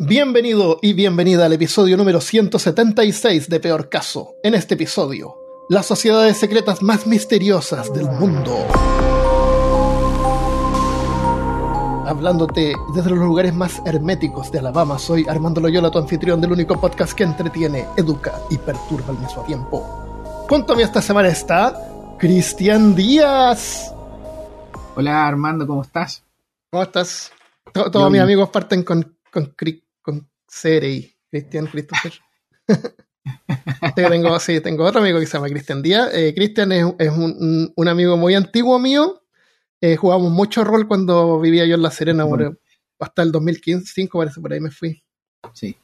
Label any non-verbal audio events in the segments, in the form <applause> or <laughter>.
Bienvenido y bienvenida al episodio número 176 de Peor Caso. En este episodio, las sociedades secretas más misteriosas del mundo. Hablándote desde los lugares más herméticos de Alabama, soy Armando Loyola, tu anfitrión del único podcast que entretiene, educa y perturba al mismo tiempo. Junto a mí esta semana está Cristian Díaz. Hola Armando, ¿cómo estás? ¿Cómo estás? Todos mis amigos parten con, con, con Cerey, Cristian Christopher. <laughs> tengo, sí, tengo otro amigo que se llama Cristian Díaz. Eh, Cristian es, un, un, amigo muy antiguo mío. Eh, jugamos mucho rol cuando vivía yo en La Serena, hasta el 2005 parece, por ahí me fui. Sí,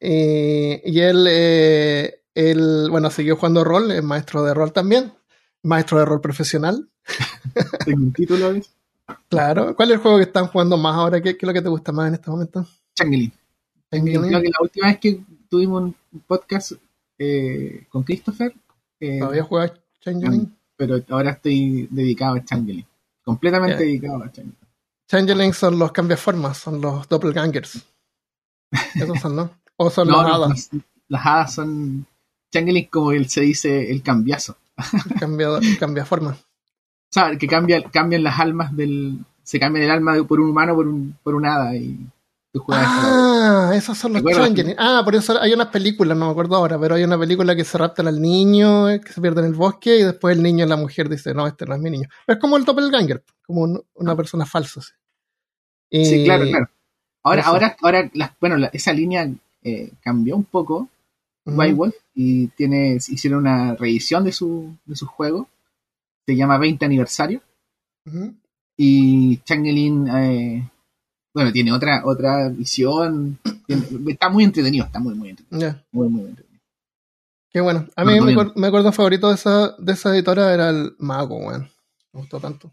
eh, y él, él, bueno, siguió jugando rol, es maestro de rol también, maestro de rol profesional. <laughs> ¿Tengo un título? Claro. ¿Cuál es el juego que están jugando más ahora? ¿Qué, qué es lo que te gusta más en este momento? Changeling. Creo que la última vez que tuvimos un podcast eh, con Christopher. Eh, ¿Todavía juegas Changeling? Pero ahora estoy dedicado a Changeling. Completamente dedicado a Changeling. Changeling son los cambiaformas, son los doppelgangers. Esos son, ¿no? O son las hadas. Las, hadas son. Changeling, como él se dice, el cambiazo. El, cambiaforma. O sea, que cambia, cambian las almas del. Se cambia el alma de, por un humano por un, por un hada y Ah, esos son los Changeling. Ah, por eso hay unas películas, no me acuerdo ahora, pero hay una película que se raptan al niño, eh, que se pierde en el bosque, y después el niño y la mujer dice, no, este no es mi niño. es como el doppelganger, como una persona falsa. Sí, claro, claro. Ahora, ahora, ahora bueno, esa línea eh, cambió un poco, White Wolf, y tiene, hicieron una reedición de su, de su juego, se llama 20 aniversario, y Changeling... Eh, bueno, tiene otra otra visión. está muy entretenido, está muy, muy entretenido. Muy, muy entretenido. Qué bueno. A mí me, me, acuerdo favorito de esa, de esa editora era el Mago, weón. Me gustó tanto.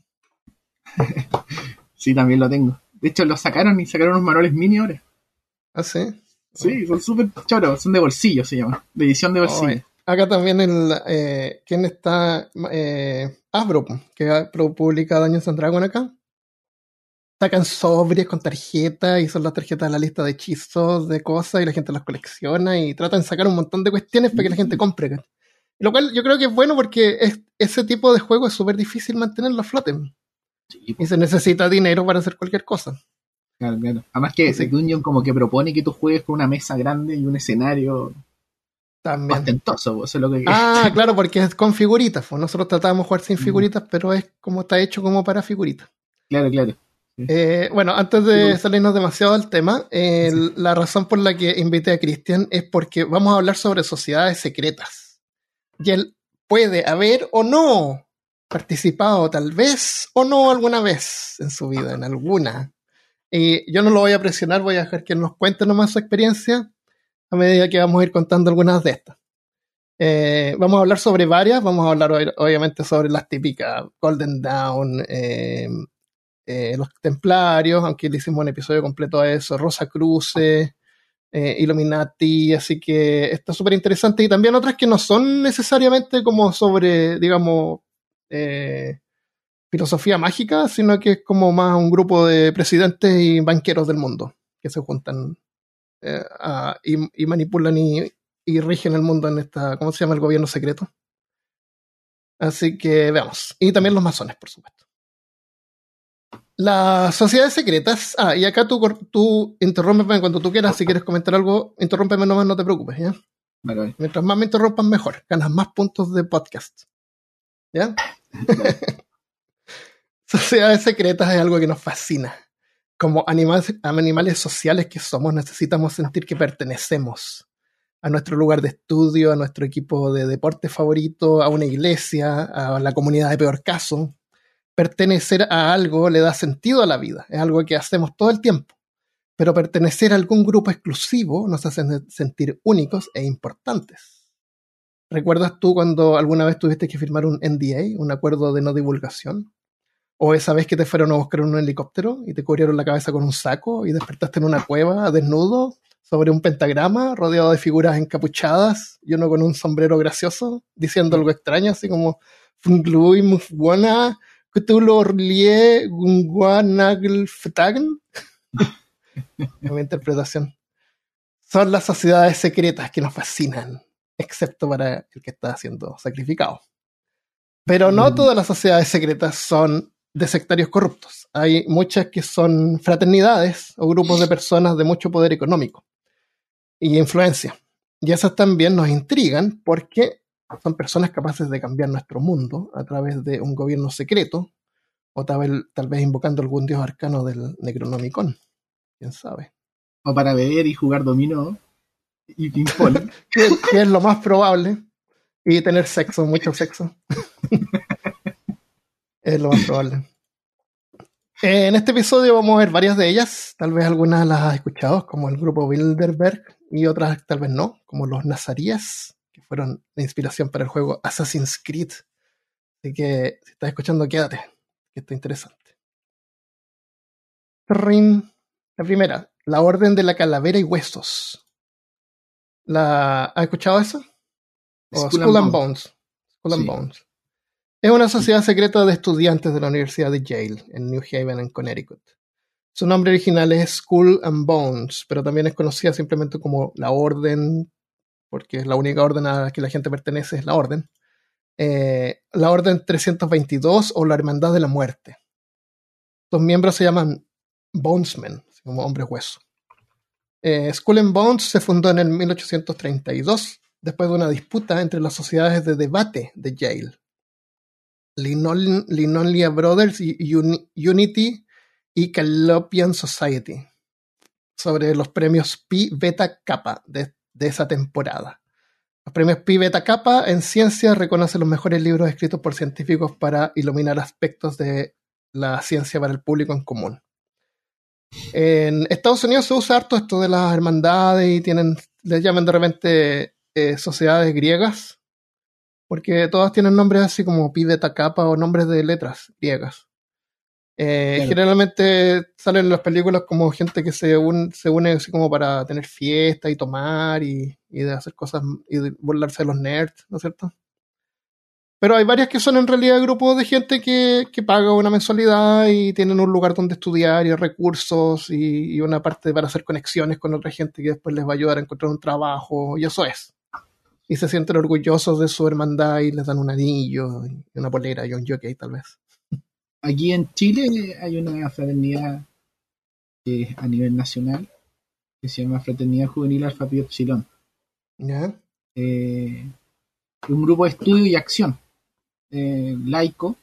<laughs> sí, también lo tengo. De hecho, lo sacaron y sacaron unos manuales mini ahora. ¿Ah, sí? Sí, son súper choros, son de bolsillo, se llama. De edición de bolsillo. acá también el. Eh, ¿Quién está? Eh, Asbro, que publica Daños and Dragon acá sacan sobres con tarjetas y son las tarjetas de la lista de hechizos, de cosas, y la gente las colecciona y tratan de sacar un montón de cuestiones para que la gente compre. Lo cual yo creo que es bueno porque ese tipo de juego es súper difícil mantenerlo a flote. Y se necesita dinero para hacer cualquier cosa. Claro, claro. Además que ese Dungeon como que propone que tú juegues con una mesa grande y un escenario También. ostentoso. Eso es lo que... Ah, <laughs> claro, porque es con figuritas. Nosotros tratábamos de jugar sin figuritas, pero es como está hecho como para figuritas. Claro, claro. Eh, bueno, antes de salirnos demasiado del tema, la razón por la que invité a Cristian es porque vamos a hablar sobre sociedades secretas. Y él puede haber o no participado tal vez o no alguna vez en su vida, en alguna. Y yo no lo voy a presionar, voy a dejar que nos cuente nomás su experiencia a medida que vamos a ir contando algunas de estas. Eh, vamos a hablar sobre varias, vamos a hablar obviamente sobre las típicas Golden Dawn, eh, eh, los Templarios, aunque le hicimos un episodio completo a eso, Rosa Cruce, eh, Illuminati, así que está súper interesante. Y también otras que no son necesariamente como sobre, digamos, eh, filosofía mágica, sino que es como más un grupo de presidentes y banqueros del mundo que se juntan y, manipulan y rigen el mundo en esta, ¿cómo se llama? El gobierno secreto. Así que veamos. Y también los masones, por supuesto. Las sociedades secretas. Ah, y acá tú, tú interrúmpeme cuando tú quieras. Si quieres comentar algo, interrúmpeme nomás, no te preocupes, ¿ya? Mientras más me interrumpan, mejor. Ganas más puntos de podcast. ¿Ya? <laughs> sociedades secretas es algo que nos fascina. Como animales, animales sociales que somos, necesitamos sentir que pertenecemos a nuestro lugar de estudio, a nuestro equipo de deporte favorito, a una iglesia, a la comunidad de peor caso, pertenecer a algo le da sentido a la vida, es algo que hacemos todo el tiempo. Pero pertenecer a algún grupo exclusivo nos hace sentir únicos e importantes. ¿Recuerdas tú cuando alguna vez tuviste que firmar un NDA, un acuerdo de no divulgación? ¿O esa vez que te fueron a buscar un helicóptero y te cubrieron la cabeza con un saco y despertaste en una cueva desnudo sobre un pentagrama rodeado de figuras encapuchadas y uno con un sombrero gracioso diciendo algo extraño, así como Funglui Mufwana Cthulhu Lie <laughs> mi interpretación. Son las sociedades secretas que nos fascinan, excepto para el que está siendo sacrificado. Pero no mm. todas las sociedades secretas son de sectarios corruptos. Hay muchas que son fraternidades o grupos de personas de mucho poder económico y influencia. Y esas también nos intrigan porque son personas capaces de cambiar nuestro mundo a través de un gobierno secreto o tal vez, tal vez invocando algún dios arcano del Necronomicon. ¿Quién sabe? O para beber y jugar dominó y ping-pong. <laughs> que, es lo más probable. Y tener sexo, mucho sexo. <laughs> es lo más probable. En este episodio vamos a ver varias de ellas, tal vez algunas las has escuchado, como el grupo Bilderberg, y otras tal vez no, como los Nazarías, que fueron la inspiración para el juego Assassin's Creed. Así que si estás escuchando, quédate, que está interesante. La primera, la Orden de la Calavera y Huesos. ¿La, ¿Has escuchado eso? Skull, and Bones. Skull and Bones. Es una sociedad secreta de estudiantes de la Universidad de Yale, en New Haven, en Connecticut. Su nombre original es Skull and Bones, pero también es conocida simplemente como la Orden, porque la única orden a la que la gente pertenece, es la Orden. Eh, la Orden 322 o la Hermandad de la Muerte. Los miembros se llaman Bonesmen, como hombres hueso. Eh, and Bones se fundó en el 1832, después de una disputa entre las sociedades de debate de Yale Linolia Brothers, Unity y Calopian Society sobre los premios Pi Beta Kappa de, esa temporada. Los premios Pi Beta Kappa en ciencia reconocen los mejores libros escritos por científicos para iluminar aspectos de la ciencia para el público en común. En Estados Unidos se usa harto esto de las hermandades y tienen, les llaman de repente eh, sociedades griegas porque todas tienen nombres así como Pi Beta Kappa o nombres de letras griegas. Eh, generalmente salen en las películas como gente que se, se une así como para tener fiesta y tomar y, de hacer cosas y burlarse de los nerds, ¿no es cierto? Pero hay varias que son en realidad grupos de gente que, paga una mensualidad y tienen un lugar donde estudiar y recursos y, y, una parte para hacer conexiones con otra gente que después les va a ayudar a encontrar un trabajo y eso es y se sienten orgullosos de su hermandad y les dan un anillo y una polera y un jockey tal vez. Aquí en Chile hay una fraternidad que es a nivel nacional que se llama Fraternidad Juvenil Alfa Pi Epsilon. ¿Ya? Eh, un grupo de estudio y acción eh, laico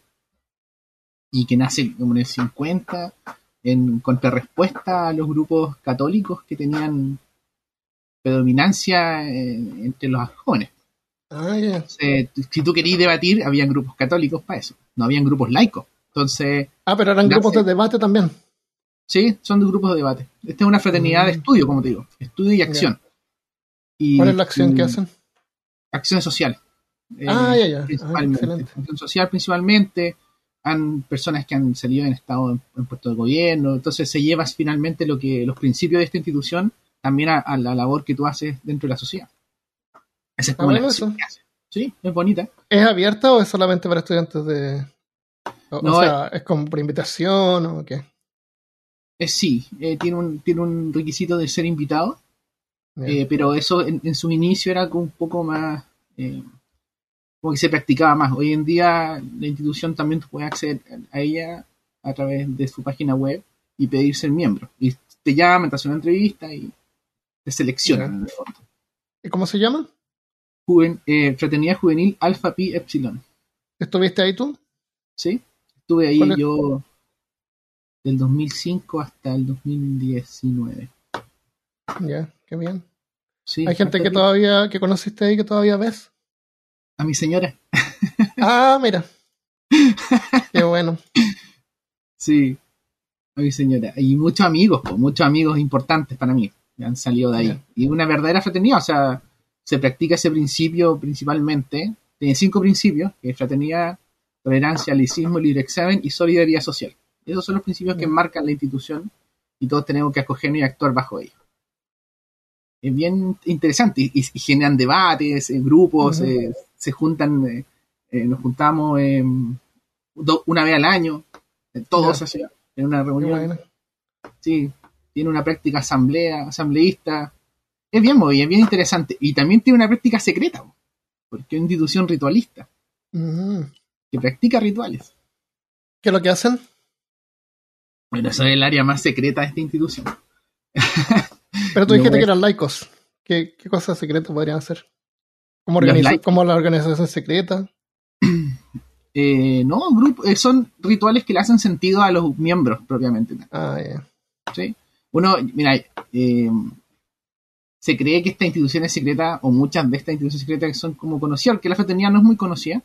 y que nace como en el 50 en contrarrespuesta a los grupos católicos que tenían predominancia eh, entre los jóvenes. Ah, si tú querías debatir, habían grupos católicos para eso, no habían grupos laicos. Entonces. Ah, pero eran grupos de debate también. Sí, son de grupos de debate. Esta es una fraternidad de mm. estudio, como te digo, estudio y acción. ¿Cuál es la acción que hacen? Acción social. ah, ya, ya. Ah, principalmente. acción social principalmente. Han personas que han salido en estado en, en puesto de gobierno. Entonces se lleva finalmente lo que los principios de esta institución también a, la labor que tú haces dentro de la sociedad. Esa es como la que Sí, es bonita. ¿Es abierta o es solamente para estudiantes de.? O, sea, es... como por invitación o qué? Eh, sí, eh, tiene, un, tiene un requisito de ser invitado, eh, pero eso en, su inicio era un poco más. como que se practicaba más. Hoy en día la institución también puede acceder a ella a través de su página web y pedir ser miembro. Y te llaman, te hacen una entrevista y te seleccionan. ¿Y cómo se llama? Eh, Fraternidad Juvenil Alpha Pi Epsilon. ¿Estuviste ahí tú? Sí, estuve ahí yo del 2005 hasta el 2019. Ya, qué bien. Sí, ¿Hay gente que todavía, que conociste ahí que todavía ves? A mi señora. <laughs> ah, mira. Qué bueno. Sí, a mi señora. Y muchos amigos, muchos amigos importantes para mí han salido de ahí. Y una verdadera fraternidad, o sea, se practica ese principio principalmente. Tiene cinco principios, que es fraternidad, tolerancia, laicismo, libre examen y solidaridad social. Esos son los principios que marcan la institución y todos tenemos que acogernos y actuar bajo ellos. Es bien interesante y, generan debates, en grupos, eh, se juntan, eh, eh, nos juntamos una vez al año, todos en una reunión. Sí, tiene una práctica asamblea, asambleísta. Es bien movida, es bien interesante. Y también tiene una práctica secreta, porque es una institución ritualista. Mm. Que practica rituales. ¿Qué es lo que hacen? Bueno, eso es el área más secreta de esta institución. Pero tú <laughs> dijiste que eran laicos. ¿Qué, cosas secretas podrían hacer? ¿Cómo, la organización secreta? <clears throat> Eh, no, eh, son rituales que le hacen sentido a los miembros propiamente. Ah, ya. ¿Sí? Uno, mira, eh, se cree que esta institución es secreta, o muchas de estas instituciones secretas que son como conocidas, que la fraternidad no es muy conocida.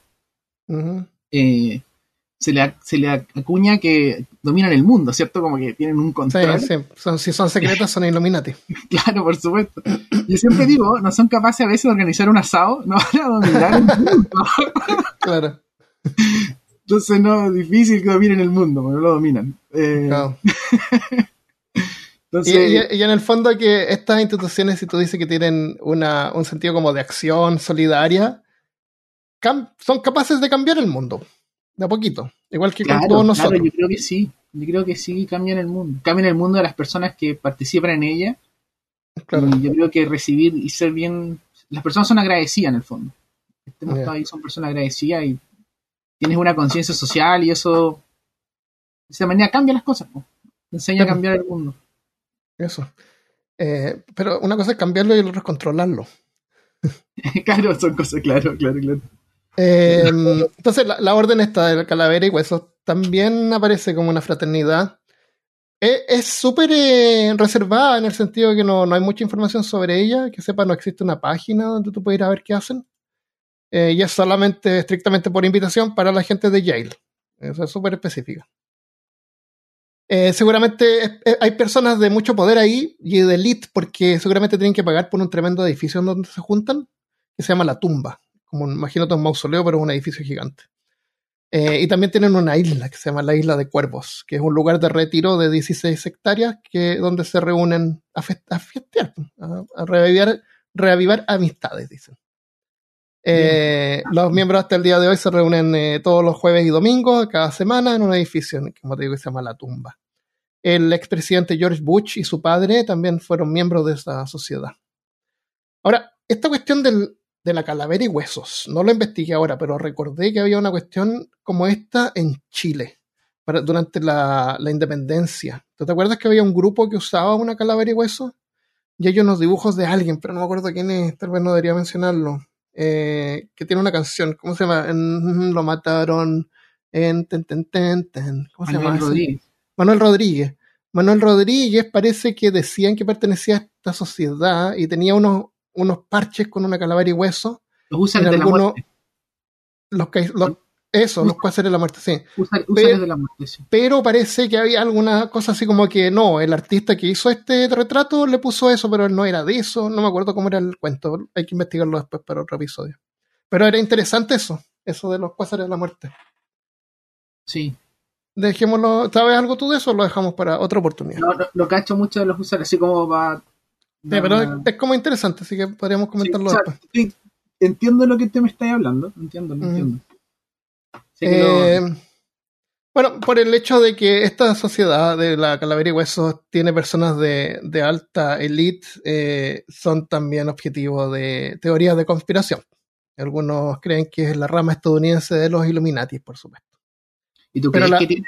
Se, le, se le acuña que dominan el mundo, ¿cierto? Como que tienen un control. Sí, sí. Son, si son secretas, son Illuminati. <laughs> claro, por supuesto. Yo siempre digo, no son capaces a veces de organizar un asado, no van a dominar el mundo. <laughs> claro. Entonces no, es difícil que dominen el mundo, no lo dominan. Eh, <laughs> y, en el fondo que estas instituciones, si tú dices que tienen una, un sentido como de acción solidaria, son capaces de cambiar el mundo, de a poquito, igual que con todos nosotros. Claro, yo creo que sí, yo creo que sí cambian el mundo, cambian el mundo de las personas que participan en ella. Y yo creo que recibir y ser bien, las personas son agradecidas en el fondo. Estemos ahí, son personas agradecidas y tienes una conciencia social y eso, de esa manera cambia las cosas, enseña a cambiar el mundo. Eso. Eh, pero una cosa es cambiarlo y la otra es controlarlo. <laughs> claro, son cosas, claro, claro, claro. <laughs> Em, entonces, la, orden esta de calavera y huesos también aparece como una fraternidad. E, es súper eh, reservada en el sentido de que no, no, hay mucha información sobre ella. Que sepa, no existe una página donde tú puedes ir a ver qué hacen. Eh, y es solamente, estrictamente por invitación para la gente de Yale. Eso es súper específica. Eh, seguramente hay personas de mucho poder ahí y de elite porque seguramente tienen que pagar por un tremendo edificio donde se juntan, que se llama La Tumba. Como imagínate un mausoleo, pero es un edificio gigante. Eh, y también tienen una isla que se llama la Isla de Cuervos, que es un lugar de retiro de 16 hectáreas que, donde se reúnen a, festear, a, a reavivar amistades, dicen. Eh, los miembros hasta el día de hoy se reúnen eh, todos los jueves y domingos, cada semana, en un edificio, como te digo, que se llama La Tumba. El expresidente George Bush y su padre también fueron miembros de esa sociedad. Ahora, esta cuestión de la calavera y huesos, no lo investigué ahora, pero recordé que había una cuestión como esta en Chile durante la, la independencia. ¿Tú te acuerdas que había un grupo que usaba una calavera y huesos? Y hay unos dibujos de alguien, pero no me acuerdo quién es, tal vez no debería mencionarlo eh, que tiene una canción, ¿cómo se llama? lo mataron en ten, ten, ten, ten. ¿Cómo Manuel se llama? Rodríguez. Manuel Rodríguez. Manuel Rodríguez parece que decían que pertenecía a esta sociedad y tenía unos, unos parches con una calavera y hueso. Los usan de algunos, Los, que, los, eso, los cuáceres de la muerte, sí. pero, de la muerte, sí. pero parece que había alguna cosa así como que no, el artista que hizo este retrato le puso eso, pero él no era de eso. No me acuerdo cómo era el cuento. Hay que investigarlo después para otro episodio. Pero era interesante eso, eso de los cuáceres de la muerte. Sí. Dejémoslo. ¿Sabes algo tú de eso o lo dejamos para otra oportunidad? No, lo cacho mucho de los usuarios, así como va. Sí, pero es, como interesante, así que podríamos comentarlo después. entiendo lo que te me estás hablando, entiendo, lo entiendo. Eh, bueno, por el hecho de que esta sociedad de la calavera y huesos tiene personas de, alta elite, eh, son también objetivos de teorías de conspiración. Algunos creen que es la rama estadounidense de los Illuminati, por supuesto. ¿Y tú crees, que, tiene,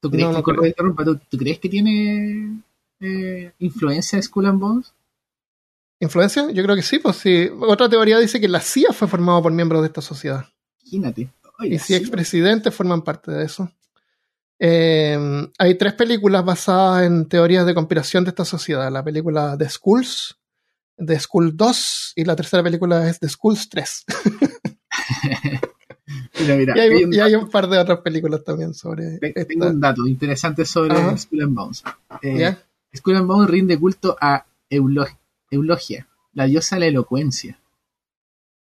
¿tú crees, que, tiene eh, influencia de Skull and Bones? ¿Influencia? Yo creo que sí, pues sí. Otra teoría dice que la CIA fue formada por miembros de esta sociedad. Imagínate y si expresidentes forman parte de eso. Eh, hay tres películas basadas en teorías de conspiración de esta sociedad. La película The Schools, The School 2 y la tercera película es The Schools 3. <laughs> y, hay, un par de otras películas también sobre. Tengo un dato interesante sobre School and Bones. Eh, School and Bones rinde culto a Eulogia, la diosa de la elocuencia.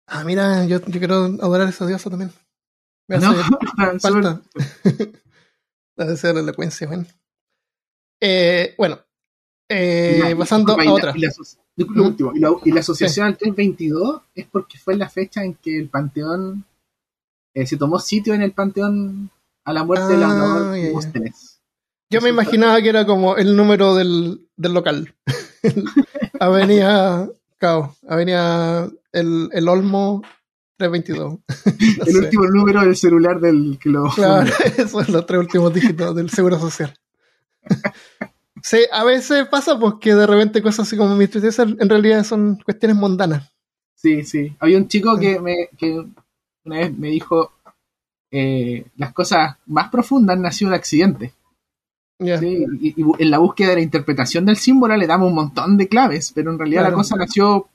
Ah, mira, yo, yo quiero adorar a esa diosa también. Me no, <laughs> falta. <laughs> Debe ser la elocuencia, bueno. Eh, bueno, eh, pasando a otra. Y la, y la, asociación al 322 es porque fue la fecha en que el panteón eh, se tomó sitio en el panteón a la muerte de la ah, Yo me imaginaba que era como el número del, del local. <laughs> avenida Cao, Avenida el, el Olmo 322. <laughs> el último número del celular del que lo. Claro, <laughs> esos son los tres últimos dígitos del seguro social. sí, a veces pasa porque de repente cosas así como mi tristeza en realidad son cuestiones mundanas. Sí, sí. Había un chico que, me, que una vez me dijo eh, las cosas más profundas han nacido de accidentes. Y, en la búsqueda de la interpretación del símbolo le damos un montón de claves, pero en realidad la cosa nació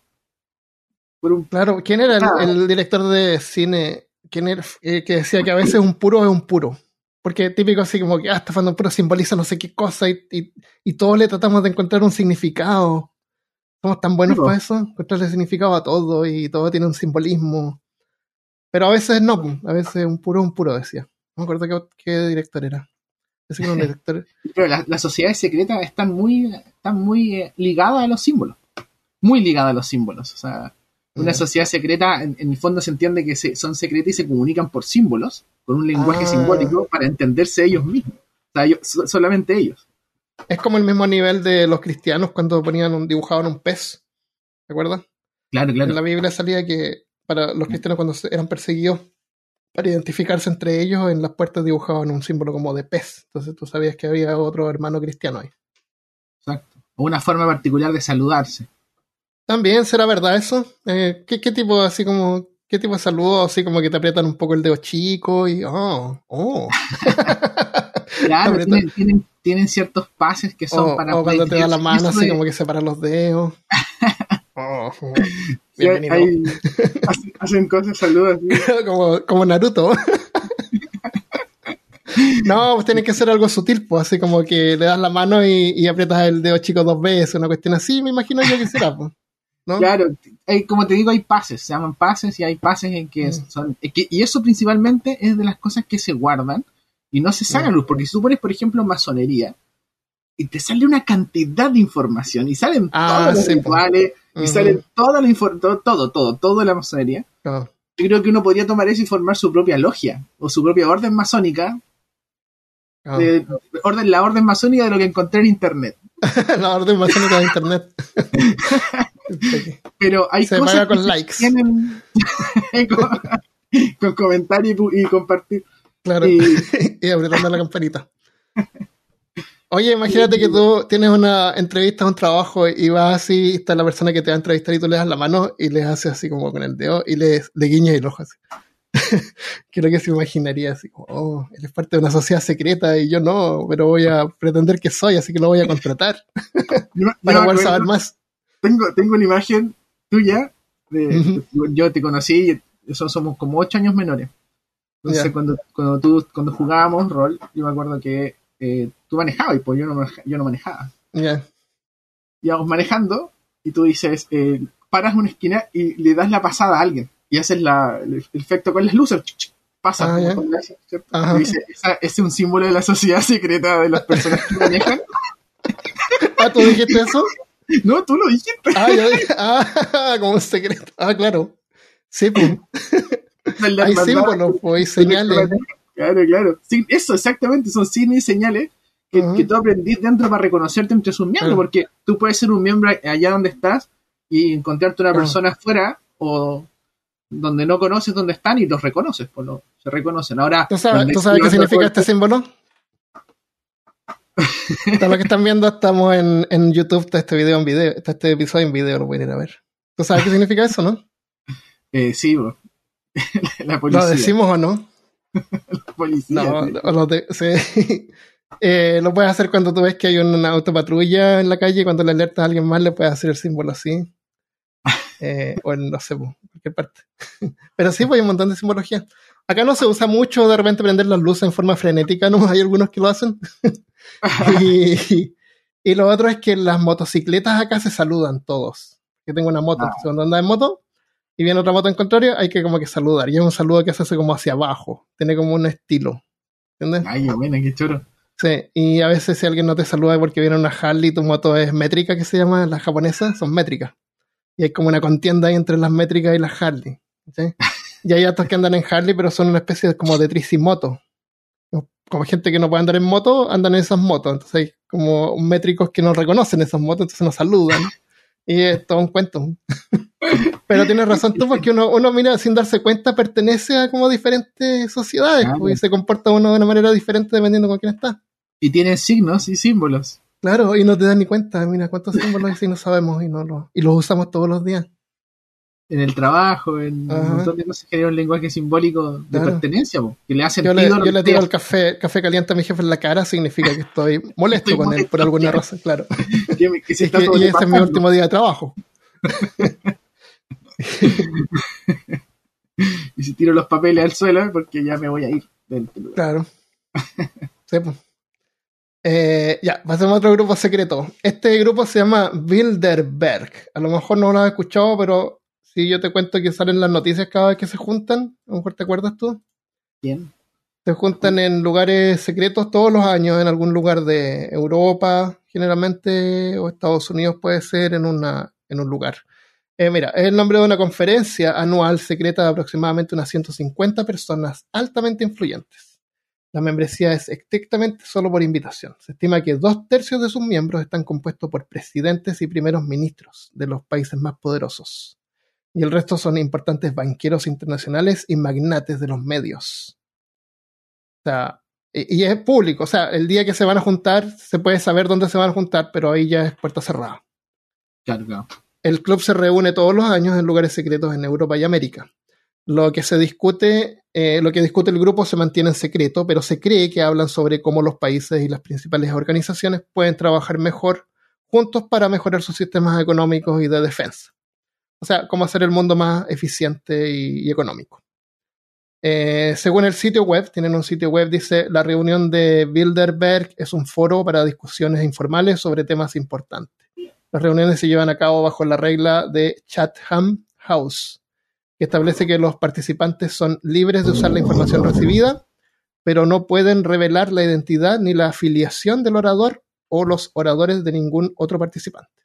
por un... Claro, ¿quién era el, director de cine quién era, eh, que decía que a veces un puro es un puro? Porque típico así como que, ah, este un puro simboliza no sé qué cosa y, y, todos le tratamos de encontrar un significado. Somos tan buenos para eso, encontrarle significado a todo y todo tiene un simbolismo. Pero a veces no, a veces un puro un puro, decía. No me acuerdo qué, director era. <laughs> Pero las, sociedades secretas están muy, están muy eh, ligadas a los símbolos. Muy ligadas a los símbolos. O sea, una sociedad secreta, en, el fondo se entiende que son secretas y se comunican por símbolos, con un lenguaje ah. simbólico para entenderse ellos mismos. O sea, solamente ellos. Es como el mismo nivel de los cristianos cuando ponían un, dibujaban un pez. ¿Te acuerdas? Claro, claro. En la Biblia salía que para los cristianos cuando eran perseguidos, para identificarse entre ellos, en las puertas dibujaban un símbolo como de pez. Entonces tú sabías que había otro hermano cristiano ahí. Exacto. O una forma particular de saludarse. También, ¿será verdad eso? Eh, ¿qué, tipo así como, qué tipo de saludo así como que te aprietan un poco el dedo chico y oh, oh? <laughs> claro, tienen, ciertos pases que son para... O cuando te da la mano así como que separan los dedos. <laughs> Oh, <laughs> <laughs> hacen, cosas, saludos. <laughs> como, como Naruto. no, pues tiene que ser algo sutil, pues así como que le das la mano y, aprietas el dedo chico dos veces, una cuestión así, me imagino yo que será, pues. Claro, como te digo, hay pases, se llaman pases y hay pases en que mm. son... y eso principalmente es de las cosas que se guardan y no se sacan mm. luz, porque si tú pones, por ejemplo, masonería, y te sale una cantidad de información y salen ah, todos los rituales y salen toda la todo, todo, todo, todo la masonería. Yo creo que uno podría tomar eso y formar su propia logia o su propia orden masónica. orden, la orden masónica de lo que encontré en internet. <laughs> la orden masónica de internet. <laughs> Pero hay Se cosas con likes. Tienen... <laughs> con, comentarios y, compartir. Claro, y, y apretando la campanita. Oye, imagínate que tú tienes una entrevista, un trabajo y vas así, está la persona que te va a entrevistar y tú le das la mano y le haces así como con el dedo y le, le guiñas el ojo así. <laughs> Creo que se imaginaría así como, oh, él es parte de una sociedad secreta y yo no, pero voy a pretender que soy, así que lo voy a contratar <laughs> para poder saber más. Tengo, tengo una imagen tuya, de, yo te conocí, eso somos como ocho años menores. Entonces, cuando, cuando, tú, cuando jugábamos rol, yo me acuerdo que eh, tú manejabas y pues yo no, yo no manejaba. Ya. vamos manejando y tú dices, eh, paras una esquina y le das la pasada a alguien y haces la, el efecto con las luces. Pasa. Ah, y dice, ese es un símbolo de la sociedad secreta de las personas que manejan. <laughs> ah, ¿tú dijiste eso? No, tú lo dijiste. Ah, yo dije, <laughs> ah, como secreto. Ah, claro. Sí, pues. <laughs> hay símbolos, pues, hay señales. Claro, claro. Sí, eso, exactamente, son signos y señales que, tú aprendís dentro para reconocerte entre sus miembros, porque tú puedes ser un miembro allá donde estás y encontrarte una persona afuera o donde no conoces dónde están y los reconoces, pues lo, se reconocen. Ahora, ¿tú sabes, qué significa este símbolo? <laughs> Para los que están viendo, estamos en, en, YouTube, está este video en video, está este episodio en video, lo pueden ir a ver. ¿Tú sabes qué significa eso, no? Eh, sí, bro. <laughs> La policía. ¿Lo decimos o no? <laughs> policía. No, lo, eh, lo puedes hacer cuando tú ves que hay una autopatrulla en la calle cuando le alertas a alguien más le puedes hacer el símbolo así. <laughs> Eh, o en, no sé, en cualquier parte. <laughs> Pero sí, pues hay un montón de simbología. Acá no se usa mucho de repente prender las luces en forma frenética, ¿no? <laughs> Hay algunos que lo hacen. y, y, lo otro es que las motocicletas acá se saludan todos. Yo tengo una moto, ah. cuando anda en moto, y viene otra moto en contrario, hay que como que saludar. Y es un saludo que se hace como hacia abajo. Tiene como un estilo. ¿Entiendes? Ay, bueno, qué choro. Sí, y a veces si alguien no te saluda porque viene una Harley, tu moto es métrica, que se llama, las japonesas son métricas. Y hay como una contienda ahí entre las métricas y las Harley. ¿sí? y hay otros que andan en Harley, pero son una especie de, como de tricimoto. como gente que no puede andar en moto, andan en esas motos. Entonces hay como métricos que no reconocen esas motos, entonces nos saludan. Y es todo un cuento. <laughs> Pero tienes razón tú, porque uno, uno mira sin darse cuenta, pertenece a como diferentes sociedades pues, y se comporta uno de una manera diferente dependiendo con quién está. Y tiene signos y símbolos. Claro, y no te das ni cuenta, mira cuántos símbolos y signos sabemos y no lo, y los usamos todos los días en el trabajo, en un montón de cosas genera un lenguaje simbólico de pertenenencia, que le hace Yo le, yo le tiro el café, café caliente a mi jefe en la cara, significa que estoy <laughs> molesto con él por alguna razón, claro. <laughs> y ese es mi último día de trabajo. <laughs> y si tiro los papeles al suelo, porque ya me voy a ir del lugar. Claro. sí, pues. Eh, ya, pasemos a otro grupo secreto. Este grupo se llama Bilderberg. A lo mejor no lo has escuchado, pero si yo te cuento que salen las noticias cada vez que se juntan, a lo mejor te acuerdas tú. Bien. Se juntan en lugares secretos todos los años, en algún lugar de Europa, generalmente, o Estados Unidos puede ser, en, una, en un lugar. Eh, mira, es el nombre de una conferencia anual secreta de aproximadamente unas 150 personas altamente influyentes. La membresía es estrictamente solo por invitación. Se estima que dos tercios de sus miembros están compuestos por presidentes y primeros ministros de los países más poderosos y el resto son importantes banqueros internacionales y magnates de los medios. O sea, y, es público, o sea, el día que se van a juntar, se puede saber dónde se van a juntar, pero ahí ya es puerta cerrada. Claro, El club se reúne todos los años en lugares secretos en Europa y América. Lo que se discute, eh, lo que discute el grupo se mantiene en secreto, pero se cree que hablan sobre cómo los países y las principales organizaciones pueden trabajar mejor juntos para mejorar sus sistemas económicos y de defensa. O sea, cómo hacer el mundo más eficiente y, económico. Eh, según el sitio web, tienen un sitio web, dice, la reunión de Bilderberg es un foro para discusiones informales sobre temas importantes. Las reuniones se llevan a cabo bajo la regla de Chatham House, establece que los participantes son libres de usar la información recibida, pero no pueden revelar la identidad ni la afiliación del orador o los oradores de ningún otro participante.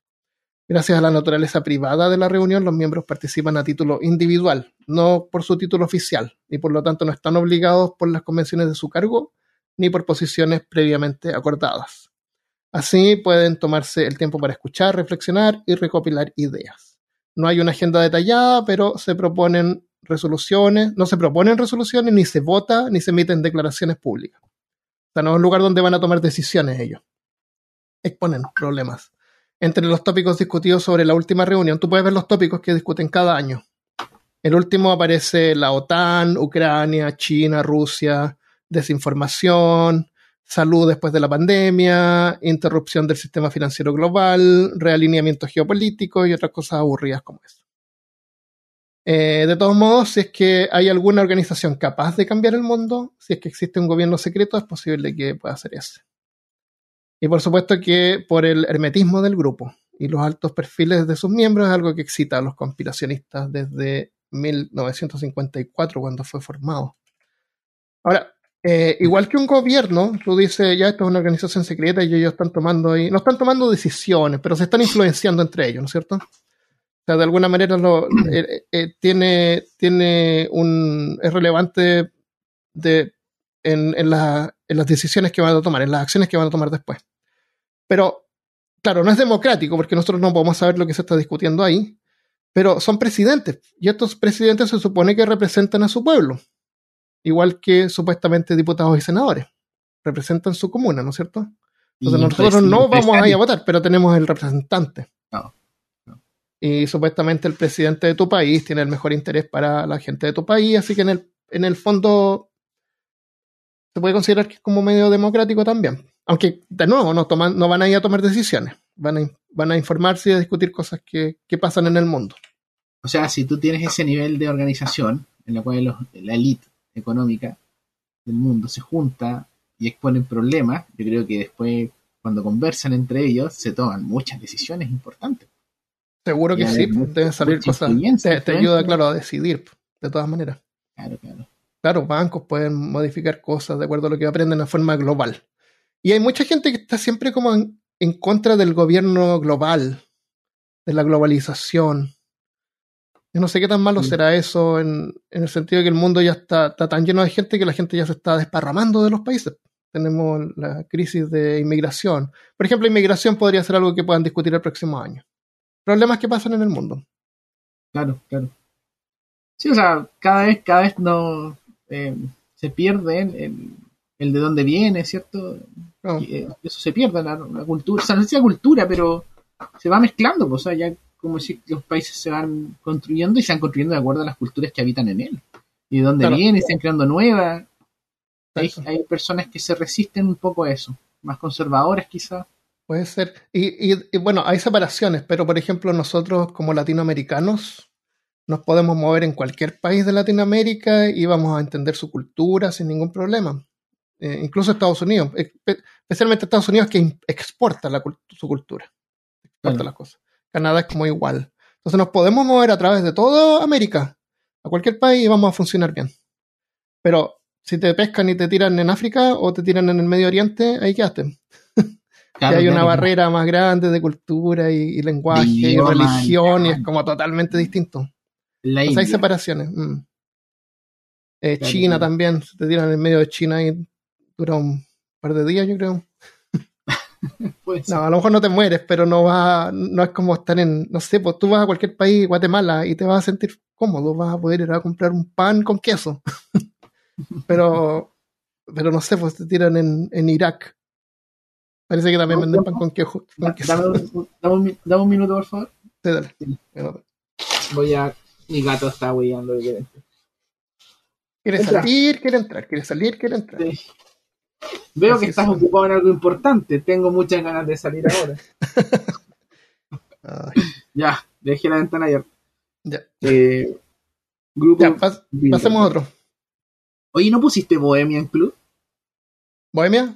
Gracias a la naturaleza privada de la reunión, los miembros participan a título individual, no por su título oficial, y por lo tanto no están obligados por las convenciones de su cargo ni por posiciones previamente acordadas. Así pueden tomarse el tiempo para escuchar, reflexionar y recopilar ideas. No hay una agenda detallada, pero se proponen resoluciones, no se proponen resoluciones, ni se vota, ni se emiten declaraciones públicas. O sea, no es un lugar donde van a tomar decisiones ellos. Exponen problemas entre los tópicos discutidos sobre la última reunión. Tú puedes ver los tópicos que discuten cada año. El último aparece la OTAN, Ucrania, China, Rusia, desinformación, salud después de la pandemia, interrupción del sistema financiero global, realineamiento geopolítico y otras cosas aburridas como eso. Eh, de todos modos, si es que hay alguna organización capaz de cambiar el mundo, si es que existe un gobierno secreto, es posible que pueda hacer eso. Y por supuesto que por el hermetismo del grupo y los altos perfiles de sus miembros es algo que excita a los conspiracionistas desde 1954 cuando fue formado. Ahora, eh, igual que un gobierno, tú dices, ya esto es una organización secreta y ellos están tomando ahí, no están tomando decisiones, pero se están influenciando entre ellos, ¿no es cierto? O sea, de alguna manera lo, eh, eh, tiene, tiene un, es relevante en, en las decisiones que van a tomar, en las acciones que van a tomar después. Pero, claro, no es democrático porque nosotros no podemos saber lo que se está discutiendo ahí, pero son presidentes y estos presidentes se supone que representan a su pueblo, igual que supuestamente diputados y senadores. Representan su comuna, ¿no es cierto? Entonces nosotros no vamos a ir a votar, pero tenemos el representante. Y supuestamente el presidente de tu país tiene el mejor interés para la gente de tu país, así que en el, en el fondo se puede considerar que es como medio democrático también. Aunque, de nuevo, no, toman, no van a ir a tomar decisiones, van a, van a informarse y a discutir cosas que, pasan en el mundo. O sea, si tú tienes ese nivel de organización en la cual la élite económica del mundo se junta y exponen problemas, yo creo que después, cuando conversan entre ellos, se toman muchas decisiones importantes. Seguro que sí, deben salir cosas. Te, te ayuda, claro, a decidir, de todas maneras. Claro, claro. Claro, bancos pueden modificar cosas de acuerdo a lo que aprenden de forma global. Y hay mucha gente que está siempre como en, contra del gobierno global, de la globalización. Yo no sé qué tan malo será eso en, el sentido de que el mundo ya está, tan lleno de gente que la gente ya se está desparramando de los países. tenemos la crisis de inmigración. Por ejemplo, inmigración podría ser algo que puedan discutir el próximo año. Problemas que pasan en el mundo. Claro, claro. Sí, o sea, cada vez, cada vez no eh, se pierde el, de dónde viene, ¿cierto? Eh, eso se pierde, la, cultura, o sea, no es cultura, pero se va mezclando, pues, o sea, ya como si los países se van construyendo y se van construyendo de acuerdo a las culturas que habitan en él. Y de dónde viene, se van creando nuevas. Hay, hay, personas que se resisten un poco a eso, más conservadoras quizás. Puede ser. Y, y, bueno, hay separaciones, pero por ejemplo nosotros como latinoamericanos nos podemos mover en cualquier país de Latinoamérica y vamos a entender su cultura sin ningún problema. Eh, incluso Estados Unidos, especialmente Estados Unidos que exporta la, su cultura, exporta las cosas. Canadá es como igual. Entonces nos podemos mover a través de toda América, a cualquier país y vamos a funcionar bien. Pero si te pescan y te tiran en África o te tiran en el Medio Oriente, ahí quedaste. <laughs> que hay una barrera más grande de cultura y, lenguaje y religión y es como totalmente distinto. hay separaciones. Mm. Eh, China también, se te tiran en medio de China y dura un par de días, yo creo. <laughs> no, a lo mejor no te mueres, pero no va, no es como estar en, no sé, pues tú vas a cualquier país, Guatemala, y te vas a sentir cómodo, vas a poder ir a comprar un pan con queso. <laughs> pero, pero no sé, pues te tiran en, en Irak Parece que también venden pan con queso. Dame, un, minuto, por favor. Sí, dale. Voy a. Mi gato está huellando. Quiere salir, quiere entrar, quiere salir, quiere entrar. Veo que estás ocupado en algo importante. Tengo muchas ganas de salir ahora. <laughs> ya, dejé la ventana abierta. Ya. Eh, grupo. Ya, pasemos a otro. Oye, ¿no pusiste Bohemia en Club? ¿Bohemia?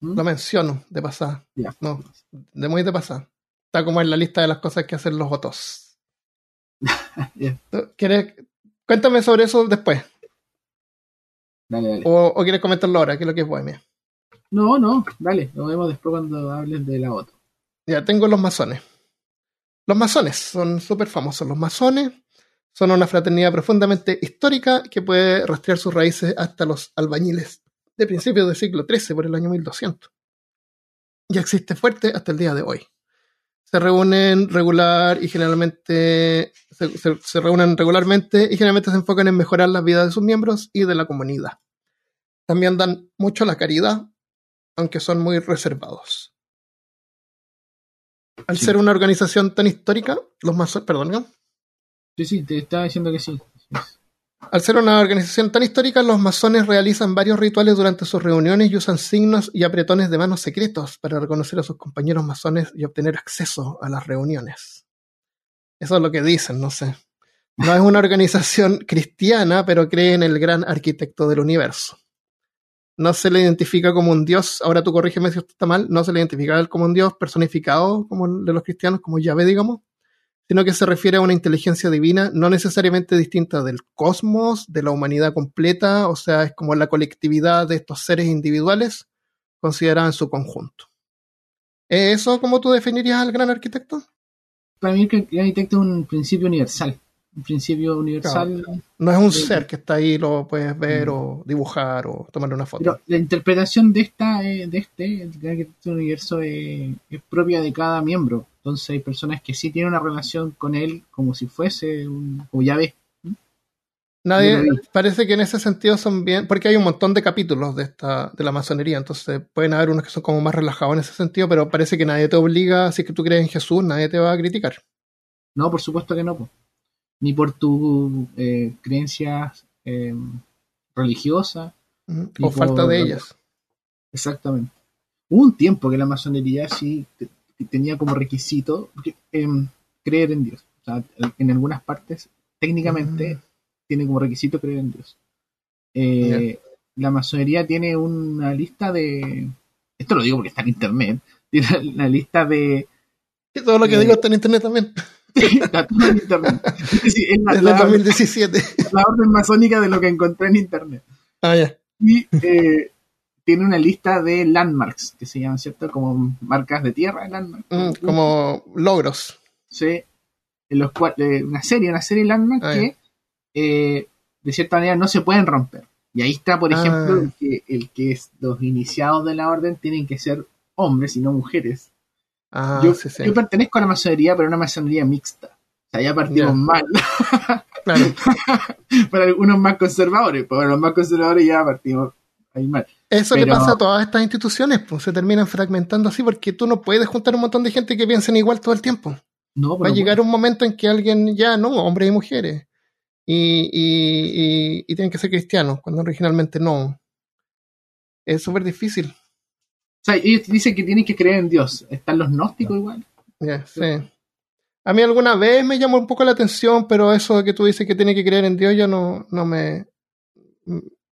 ¿Mm? Lo menciono de pasada. No, de muy de pasada. Está como en la lista de las cosas que hacen los votos. <laughs> ¿Quieres? Cuéntame sobre eso después. Dale, dale. O, quieres comentarlo ahora, qué es lo que es Bohemia. No, no, dale, lo vemos después cuando hables de la voto. Ya, tengo los masones. Los masones son súper famosos. Los masones son una fraternidad profundamente histórica que puede rastrear sus raíces hasta los albañiles de principios del siglo XIII, por el año 1200. Y existe fuerte hasta el día de hoy. Se reúnen regular y generalmente se, reúnen regularmente y generalmente se enfocan en mejorar la vida de sus miembros y de la comunidad. También dan mucho a la caridad, aunque son muy reservados. Al ser una organización tan histórica, los masones, perdón. Sí, sí, te estaba diciendo que sí. Al ser una organización tan histórica, los masones realizan varios rituales durante sus reuniones y usan signos y apretones de manos secretos para reconocer a sus compañeros masones y obtener acceso a las reuniones. Eso es lo que dicen, no sé. No es una organización <laughs> cristiana, pero cree en el gran arquitecto del universo. No se le identifica como un dios, ahora tú corrígeme si esto está mal, no se le identifica como un dios personificado como de los cristianos, como Yahvé, digamos, sino que se refiere a una inteligencia divina no necesariamente distinta del cosmos, de la humanidad completa, o sea, es como la colectividad de estos seres individuales considerada en su conjunto. ¿Es eso como tú definirías al gran arquitecto? Para mí el gran arquitecto es un principio universal. Un principio universal. No es un ser que está ahí, lo puedes ver mm. o dibujar o tomar una foto. Pero la interpretación de esta, eh, de este, gran arquitecto universo, es propia de cada miembro entonces hay personas que sí tienen una relación con él como si fuese un, como ya Nadie, parece que en ese sentido son bien, porque hay un montón de capítulos de esta, de la masonería, entonces pueden haber unos que son como más relajados en ese sentido, pero parece que nadie te obliga, si es que tú crees en Jesús, nadie te va a criticar. No, por supuesto que no, ni por tu eh, creencias eh, religiosas. o falta de ellas. Exactamente. Hubo un tiempo que la masonería sí tenía como requisito em, creer en Dios. O sea, en algunas partes, técnicamente, tiene como requisito creer en Dios. Eh, la masonería tiene una lista de. Esto lo digo porque está en internet. <laughs> Tiene una lista de. Y todo lo que digo está en internet también. <laughs> está todo en internet. es la, Desde 2017. La orden masónica de lo que encontré en internet. Ah, ya. Y eh, tiene una lista de landmarks, que se llaman, ¿cierto? Como marcas de tierra, landmarks. Mm, como logros. Sí. En los una serie, una serie de landmarks ah, que eh, de cierta manera no se pueden romper. Y ahí está, por ejemplo, ah. el que, el que es los iniciados de la orden tienen que ser hombres y no mujeres. Ah, yo, yo, pertenezco a la masonería, pero una masonería mixta. O sea, ya partimos mal. <laughs> Claro. para algunos más conservadores, para los más conservadores ya partimos ahí mal. Eso le pasa a todas estas instituciones, pues se terminan fragmentando así porque tú no puedes juntar un montón de gente que piensen igual todo el tiempo. No, Va a llegar un momento en que alguien ya, no, hombres y mujeres, y, y, y, tienen que ser cristianos, cuando originalmente no. Es súper difícil. O sea, ellos dicen que tienen que creer en Dios. ¿Están los gnósticos igual? sí. A mí alguna vez me llamó un poco la atención, pero eso de que tú dices que tiene que creer en Dios ya no, no me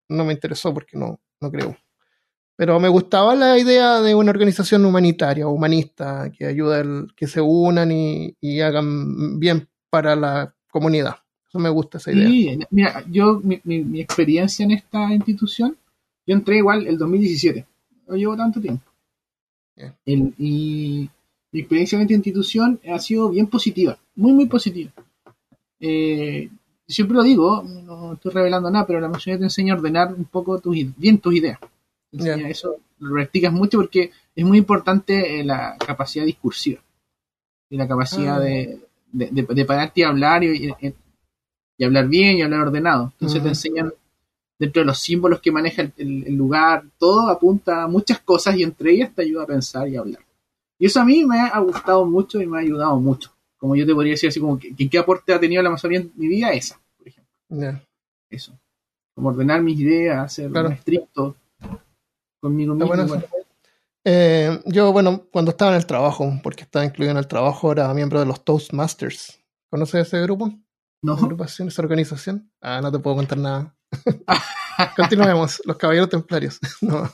no me interesó porque no, no creo. Pero me gustaba la idea de una organización humanitaria, humanista, que ayuda a que se unan y, hagan bien para la comunidad. Eso me gusta esa idea. Sí, mira, yo, mi, mi, experiencia en esta institución, yo entré igual el 2017. No llevo tanto tiempo. y mi experiencia en esta institución ha sido bien positiva, muy, muy positiva. Eh, siempre lo digo, no estoy revelando nada, pero la mayoría te enseña a ordenar un poco tus, bien tus ideas. Eso lo practicas mucho porque es muy importante eh, la capacidad discursiva y la capacidad ah. de, de, pararte y hablar y, y, hablar bien y hablar ordenado. Entonces te enseñan dentro de los símbolos que maneja el, el, lugar, todo apunta a muchas cosas y entre ellas te ayuda a pensar y a hablar. Y eso a mí me ha gustado mucho y me ha ayudado mucho. Como yo te podría decir así como, que, ¿qué aporte ha tenido la Amazonía en mi vida? Esa, por ejemplo. Eso. Como ordenar mis ideas, ser más estricto conmigo mismo. Eh, yo, bueno, cuando estaba en el trabajo, porque estaba incluido en el trabajo, era miembro de los Toastmasters. ¿Conoces ese grupo? No. ¿Esa agrupación, esa organización? Ah, no te puedo contar nada. <laughs> Continuemos, los caballeros templarios. <laughs> no.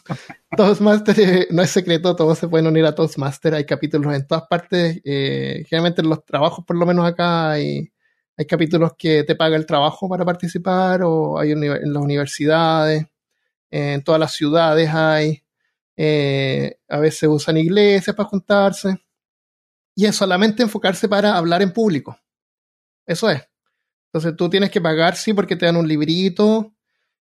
Toastmaster eh, no es secreto, todos se pueden unir a Toastmaster. Hay capítulos en todas partes. Eh, generalmente en los trabajos, por lo menos acá, hay, hay capítulos que te paga el trabajo para participar, o hay en las universidades, en todas las ciudades hay. Eh, a veces usan iglesias para juntarse. Y es solamente enfocarse para hablar en público. Eso es. Entonces tú tienes que pagar, sí, porque te dan un librito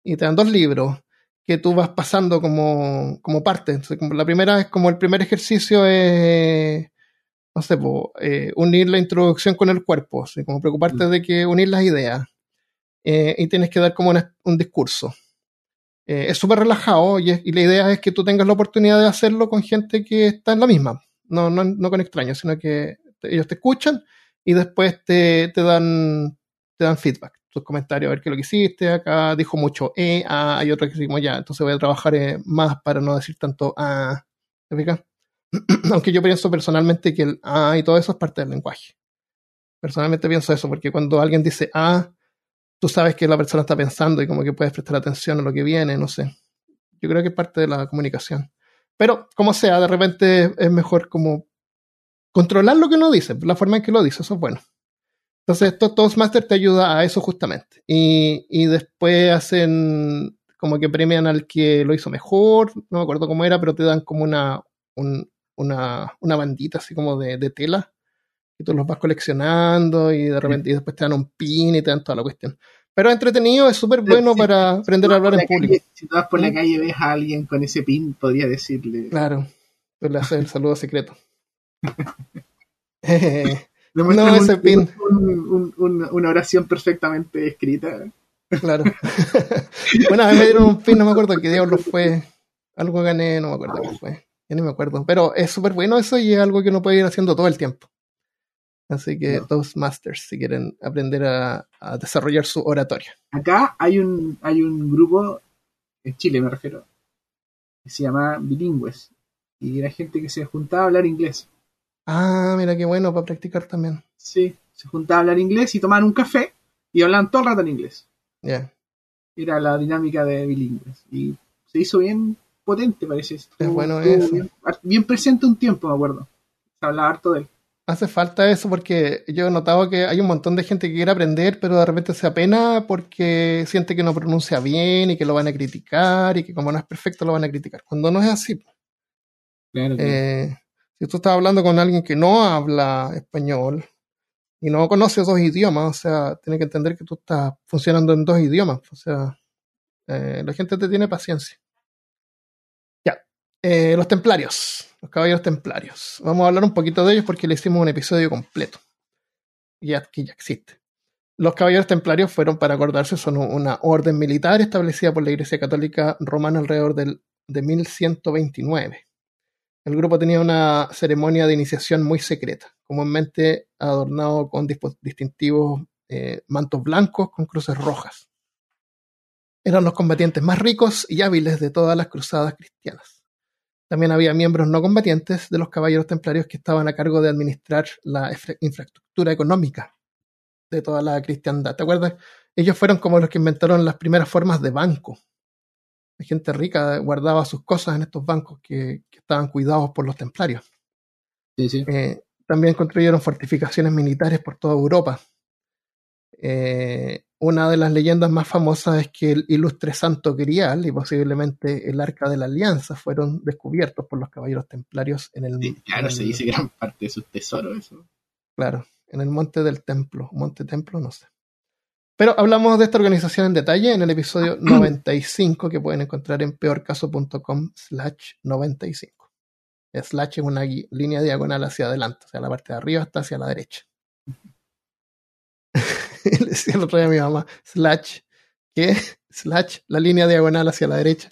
y te dan dos libros que tú vas pasando como, como parte. Entonces, como la primera es como el primer ejercicio es, no sé, eh, unir la introducción con el cuerpo, así como preocuparte mm. de que unir las ideas. Eh, y tienes que dar como un discurso. Eh, es súper relajado y, y, la idea es que tú tengas la oportunidad de hacerlo con gente que está en la misma, no, no, no con extraños, sino que ellos te escuchan y después te, te dan te dan feedback, tus comentarios, a ver qué es lo que hiciste. Acá dijo mucho E, A, hay otro que decimos ya, entonces voy a trabajar eh, más para no decir tanto A. ¿Te <clears throat> Aunque yo pienso personalmente que el A y todo eso es parte del lenguaje. Personalmente pienso eso, porque cuando alguien dice A, tú sabes que la persona está pensando y como que puedes prestar atención a lo que viene, no sé. Yo creo que es parte de la comunicación. Pero, como sea, de repente es mejor como controlar lo que uno dice, la forma en que lo dice, eso es bueno. Entonces, esto Toastmaster te ayuda a eso justamente. Y, y, después hacen como que premian al que lo hizo mejor, no me acuerdo cómo era, pero te dan como una, una, una, bandita así como de, de, tela, y tú los vas coleccionando y de repente y después te dan un pin y te dan toda la cuestión. Pero entretenido, es súper bueno para aprender a hablar en público. si tú vas por la ¿Mm? calle y ves a alguien con ese pin, podría decirle. Claro, le haces el saludo secreto. Eh, <laughs> <laughs> no, ese pin. una oración perfectamente escrita. Claro. <laughs> bueno, me dieron un pin, no me acuerdo qué diablo fue. Algo gané, no me acuerdo qué fue. Ya ni me acuerdo. Pero es súper bueno eso y es algo que uno puede ir haciendo todo el tiempo. Así que todos masters si quieren aprender a, desarrollar su oratoria. Acá hay un, hay un grupo, en Chile me refiero, que se llama Bilingües. Y era gente que se juntaba a hablar inglés. Ah, mira qué bueno para practicar también. Sí, se juntaban a hablar inglés y tomaban un café y hablaban todo el rato en inglés. Ya. Era la dinámica de bilingües. Y se hizo bien potente, parece. es bueno eso. Bien, presente un tiempo, me acuerdo. Se hablaba harto de él. Hace falta eso porque yo he notado que hay un montón de gente que quiere aprender, pero de repente se apena porque siente que no pronuncia bien y que lo van a criticar y que como no es perfecto lo van a criticar. Cuando no es así. Claro, claro. Eh, si tú estás hablando con alguien que no habla español y no conoce dos idiomas, o sea, tiene que entender que tú estás funcionando en dos idiomas. O sea, Eh, la gente te tiene paciencia. Ya. Eh, los templarios. Los caballeros templarios. Vamos a hablar un poquito de ellos porque le hicimos un episodio completo. Ya, que ya existe. Los caballeros templarios fueron, para acordarse, son una orden militar establecida por la Iglesia Católica Romana alrededor del, de 1129. El grupo tenía una ceremonia de iniciación muy secreta, comúnmente adornado con distintivos eh, mantos blancos con cruces rojas. Eran los combatientes más ricos y hábiles de todas las cruzadas cristianas. También había miembros no combatientes de los caballeros templarios que estaban a cargo de administrar la infraestructura económica de toda la cristiandad. ¿Te acuerdas? Ellos fueron como los que inventaron las primeras formas de banco. La gente rica guardaba sus cosas en estos bancos que, estaban cuidados por los templarios. Eh, también construyeron fortificaciones militares por toda Europa. Eh, una de las leyendas más famosas es que el ilustre santo Grial y posiblemente el Arca de la Alianza fueron descubiertos por los caballeros templarios en el... claro, se dice gran parte de sus tesoros eso. Claro, en el monte del templo, monte templo, no sé. Pero hablamos de esta organización en detalle en el episodio <clears throat> 95 que pueden encontrar en peorcaso.com slash 95. Slash es una línea diagonal hacia adelante, o sea, la parte de arriba está hacia la derecha. <laughs> Le decía el otro día a mi mamá, slash, ¿qué? <laughs> Slash, la línea diagonal hacia la derecha.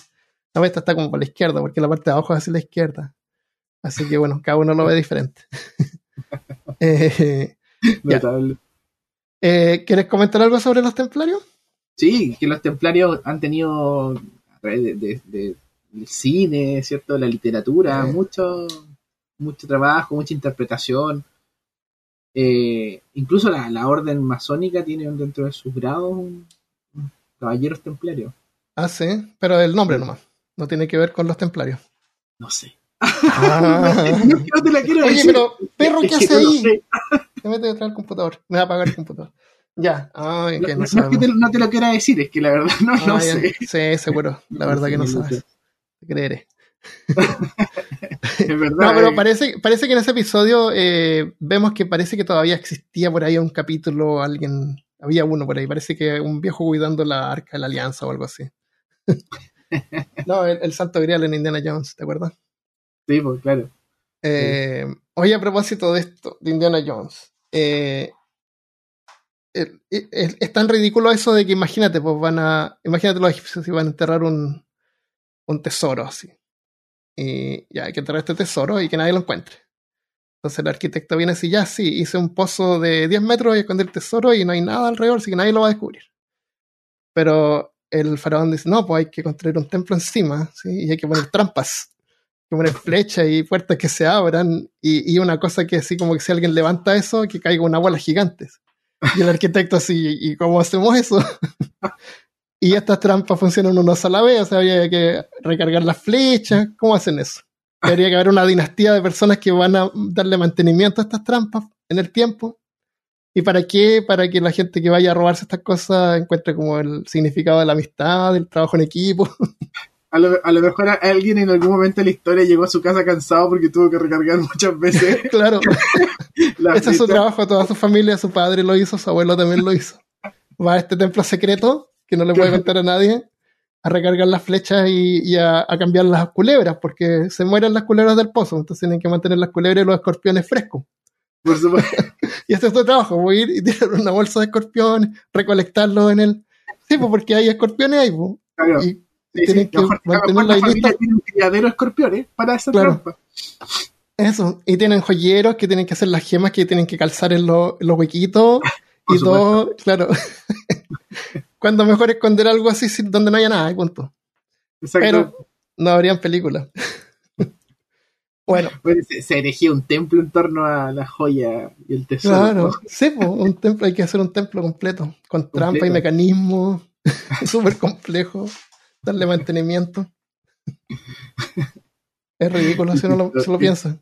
No, esta está como para la izquierda, porque la parte de abajo es hacia la izquierda. Así que bueno, cada uno lo ve diferente. <laughs> eh, eh, ¿Quieres comentar algo sobre los templarios? Sí, que los templarios han tenido a través de, del cine, ¿cierto? La literatura, mucho, mucho trabajo, mucha interpretación. Eh, incluso la, orden masónica tiene dentro de sus grados un, caballeros templarios. Ah, sí, pero el nombre nomás. No tiene que ver con los templarios. No sé. Ah. <laughs> no, te la quiero Oye, pero perro, ¿qué hace ahí? Se mete detrás del computador. <laughs> Me va a apagar el computador. Ya. No, es que te, no te lo quiera decir, es que la verdad no, no sé. Sí, seguro. La verdad que no sabes. Te creeré. <laughs> es verdad. No, pero eh. parece, parece que en ese episodio eh, vemos que parece que todavía existía por ahí un capítulo, alguien, había uno por ahí, parece que un viejo cuidando la arca de la alianza o algo así. <laughs> no, el, Santo Grial en Indiana Jones, ¿te acuerdas? Sí, pues claro. Eh, oye, a propósito de esto, de Indiana Jones, es tan ridículo eso de que imagínate, pues van a, imagínate los egipcios si van a enterrar un, un tesoro así y ya hay que enterrar este tesoro y que nadie lo encuentre. Entonces el arquitecto viene así, ya sí, hice un pozo de 10 metros y escondí el tesoro y no hay nada alrededor, así que nadie lo va a descubrir. Pero el faraón dice, no, pues hay que construir un templo encima, ¿sí? y hay que poner trampas, que poner flechas y puertas que se abran, y, y, una cosa que así como que si alguien levanta eso, que caiga una bola gigante. Y el arquitecto así, ¿y cómo hacemos eso? <laughs> Y estas trampas funcionan una sola vez, o sea, había que recargar las flechas. ¿Cómo hacen eso? Debería que haber una dinastía de personas que van a darle mantenimiento a estas trampas en el tiempo. ¿Y para qué? Para que la gente que vaya a robarse estas cosas encuentre como el significado de la amistad, del trabajo en equipo. <laughs> A lo, a lo, mejor alguien en algún momento de la historia llegó a su casa cansado porque tuvo que recargar <laughs> muchas veces. <laughs> claro. <laughs> Ese es su trabajo, toda su familia, su padre lo hizo, su abuelo también lo hizo. Va a este templo secreto que no le puede contar a nadie, a recargar las flechas y, a, cambiar las culebras, porque se mueren las culebras del pozo, entonces tienen que mantener las culebras y los escorpiones frescos. Por supuesto. y este es tu trabajo, voy a ir y tirar una bolsa de escorpiones, recolectarlos en el... Sí, pues porque hay escorpiones ahí, pues. Y, tienen que lista. Tiene un criadero de escorpiones para esa trampa. Eso, y tienen joyeros que tienen que hacer las gemas que tienen que calzar en, los huequitos. <laughs> y todo, claro. <laughs> cuando mejor esconder algo así donde no haya nada, punto. Pero no habrían películas. <laughs> bueno. se, erigía un templo en torno a la joya y el tesoro. Claro, sí, un templo, hay que hacer un templo completo, con trampa y mecanismos, súper complejo, darle mantenimiento. es ridículo si uno lo, piensa.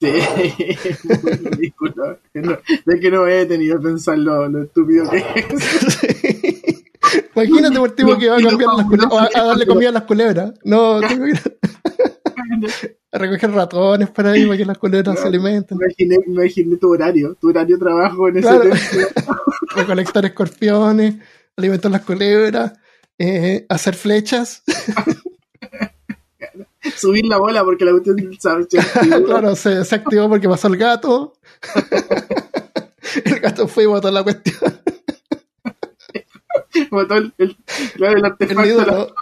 Sí, muy ridículo. de que no he tenido que pensar lo, estúpido que es. <laughs> Imagínate por tipo que va a cambiar las a darle comida a las culebras. No, <laughs> tengo que a recoger ratones para ahí para que las culebras se alimenten. Imaginé, imaginé tu horario, tu horario de trabajo en ese claro. <laughs> Recolectar escorpiones, alimentar las culebras, eh, hacer flechas. <laughs> Subir la bola porque la cuestión se activó. <laughs> claro, se, activó porque pasó el gato. <laughs> el gato fue y botó la cuestión. botó el, el, el artefacto.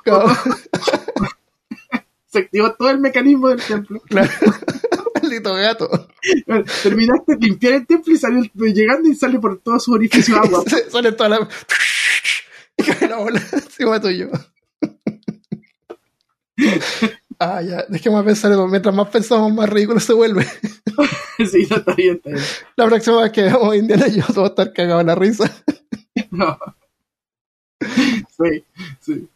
se activó todo el mecanismo del templo. Claro. Maldito gato. Terminaste de limpiar el templo y salió llegando y sale por todos sus orificios agua. sale toda la. Y cae la bola encima tuyo. Ah, ya, dejemos pensar eso. Mientras más pensamos, más ridículo se vuelve. <laughs> sí, no, está bien, está bien. La próxima vez que veamos Indiana <laughs> yo voy a estar cagado en la risa. no. Sí, sí.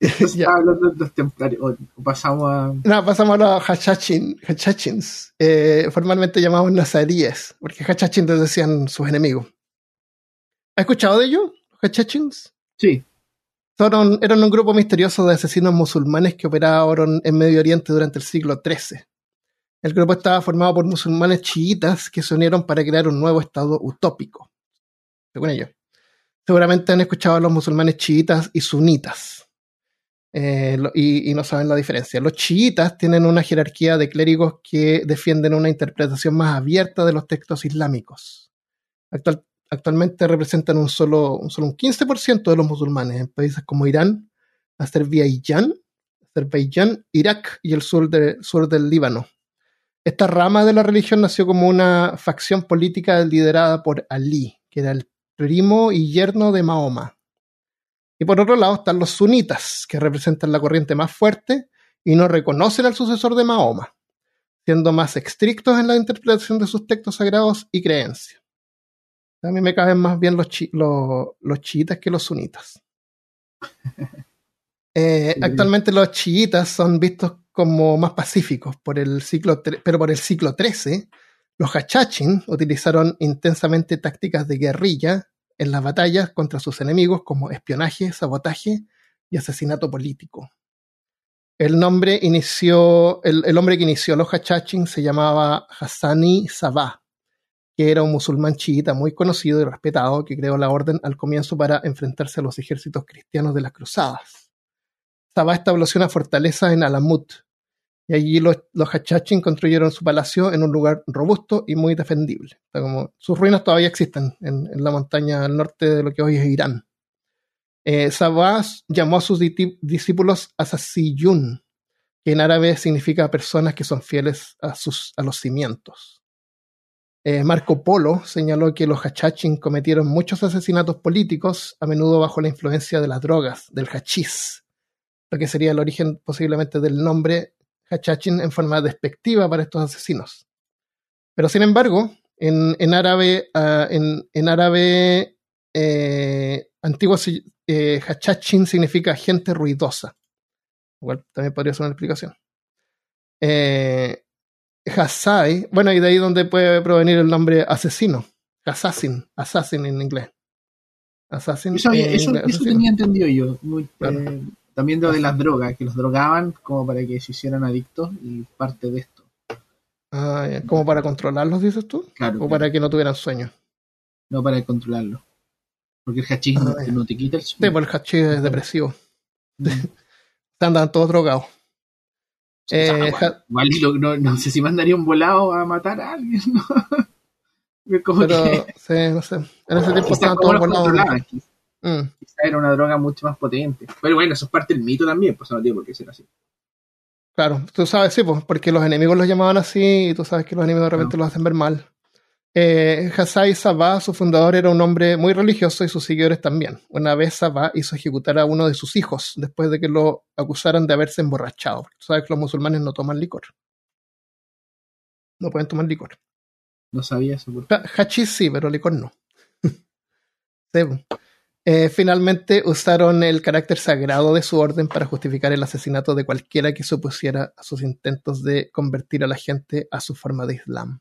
<laughs> ya. hablando de los templarios. pasamos a. No, pasamos a los Hachachin, Hachachins, eh, formalmente llamados nazaríes, porque Hachachin les decían sus enemigos. ¿Has escuchado de ellos, los Hachachins? Sí eran un grupo misterioso de asesinos musulmanes que operaron en Medio Oriente durante el siglo XIII. El grupo estaba formado por musulmanes chiitas que se unieron para crear un nuevo estado utópico. Según ellos. Seguramente han escuchado a los musulmanes chiitas y sunitas. Eh, y, no saben la diferencia. Los chiitas tienen una jerarquía de clérigos que defienden una interpretación más abierta de los textos islámicos. Actual, actualmente representan un solo, un solo un 15% de los musulmanes en países como Irán, Azerbaiyán, Azerbaiyán, Irak y el sur, sur del Líbano. Esta rama de la religión nació como una facción política liderada por Ali, que era el primo y yerno de Mahoma. Y por otro lado están los sunitas, que representan la corriente más fuerte y no reconocen al sucesor de Mahoma, siendo más estrictos en la interpretación de sus textos sagrados y creencias. A mí me caben más bien los, los, chiitas que los sunitas. <laughs> Eh, actualmente los chiitas son vistos como más pacíficos por el ciclo, pero por el siglo XIII, los hachachin utilizaron intensamente tácticas de guerrilla en las batallas contra sus enemigos como espionaje, sabotaje y asesinato político. El nombre inició, el, el hombre que inició los hachachin se llamaba Hassani Sabah que era un musulmán chiita muy conocido y respetado que creó la orden al comienzo para enfrentarse a los ejércitos cristianos de las cruzadas. Sabah estableció una fortaleza en Alamut, y allí los, los Hachachin construyeron su palacio en un lugar robusto y muy defendible. como, sus ruinas todavía existen en, la montaña al norte de lo que hoy es Irán. Eh, Sabah llamó a sus discípulos Asasiyun, que en árabe significa personas que son fieles a, sus, a los cimientos. Eh, Marco Polo señaló que los hachachin cometieron muchos asesinatos políticos, a menudo bajo la influencia de las drogas, del hachís, lo que sería el origen posiblemente del nombre hachachin en forma despectiva para estos asesinos. Pero sin embargo, en, árabe, ah, en, árabe eh, antiguo, eh, hachachin significa gente ruidosa. Igual también podría ser una explicación. Eh, Hassai, bueno, y de ahí donde puede provenir el nombre asesino. Assassin, assassin en inglés. Assassin. Eso, eso, tenía entendido yo. Eh, también de, de las drogas, que los drogaban como para que se hicieran adictos y parte de esto. Ah, ¿Como para controlarlos, dices tú? Claro. ¿O para que no tuvieran sueño? No, para controlarlos. Porque el hachís no, ah, te quita el sueño. Sí, porque el hachís es depresivo. Mm. <laughs> Andan todos drogados. Eh, igual no, sé si mandaría un volado a matar a alguien, ¿no? <laughs> Pero, sí, no sé. En ese tiempo estaban todos volados. Mm. Quizá era una droga mucho más potente. Pero bueno, eso es parte del mito también, pues no tiene por qué ser así. Claro, tú sabes, sí, pues, porque los enemigos los llamaban así y tú sabes que los enemigos de repente los hacen ver mal. Eh, Hasai Sabah, su fundador, era un hombre muy religioso y sus seguidores también. Una vez Sabah hizo ejecutar a uno de sus hijos después de que lo acusaran de haberse emborrachado. Tú sabes que los musulmanes no toman licor. No pueden tomar licor. No sabía eso. Hachís sí, pero licor no. <laughs> Eh, finalmente usaron el carácter sagrado de su orden para justificar el asesinato de cualquiera que se opusiera a sus intentos de convertir a la gente a su forma de Islam.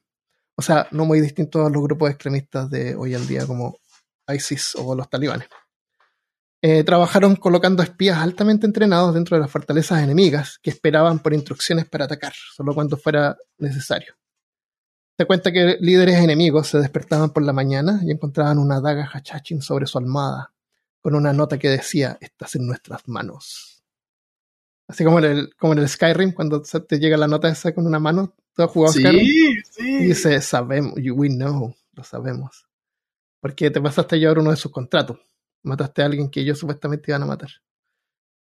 O sea, no muy distinto a los grupos extremistas de hoy en día como ISIS o los talibanes. Eh, trabajaron colocando espías altamente entrenados dentro de las fortalezas enemigas que esperaban por instrucciones para atacar, solo cuando fuera necesario. Se cuenta que líderes enemigos se despertaban por la mañana y encontraban una daga hachachin sobre su almohada, con una nota que decía, estás en nuestras manos. Así como en el, como en el Skyrim, cuando te llega la nota esa con una mano, ¿tú has jugado sí, Skyrim? Sí, Y dice, sabemos, we know, lo sabemos. Porque te pasaste a llevar uno de sus contratos. Mataste a alguien que ellos supuestamente iban a matar.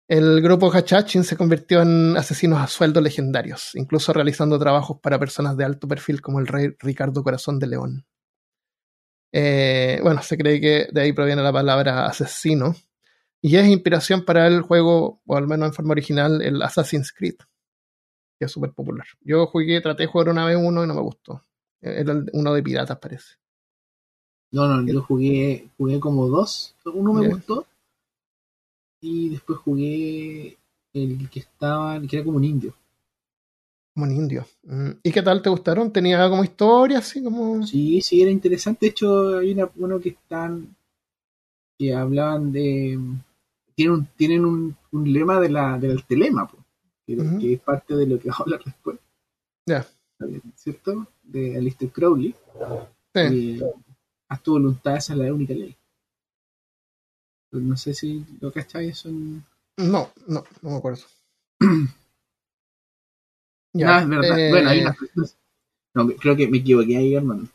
El grupo Hachachin se convirtió en asesinos a sueldo legendarios, incluso realizando trabajos para personas de alto perfil como el rey Ricardo Corazón de León. Eh, bueno, se cree que de ahí proviene la palabra asesino, y es inspiración para el juego, o al menos en forma original, el Assassin's Creed, que es súper popular. Yo jugué, traté de jugar una vez uno y no me gustó. Era uno de piratas, parece. No, no, yo jugué, jugué como dos. Uno me gustó y después jugué el que estaba, que era como un indio. Como un indio. Mm, ¿Y qué tal te gustaron? ¿Tenía como historia así como...? Sí, sí, era interesante. De hecho, hay una, uno que están... que hablaban de... Tienen un, tienen un, un lema de la, del telema, que, uh -huh. que, es parte de lo que <laughs> vamos a hablar después. Ya. Yeah. ¿Cierto? De Alistair Crowley. Sí. Que, haz tu voluntad, esa es la única ley. No sé si lo cacháis eso en... No, no, no me acuerdo. <clears throat> ya, no, es verdad. Eh... Bueno, hay unas No, creo que me equivoqué ahí, hermano.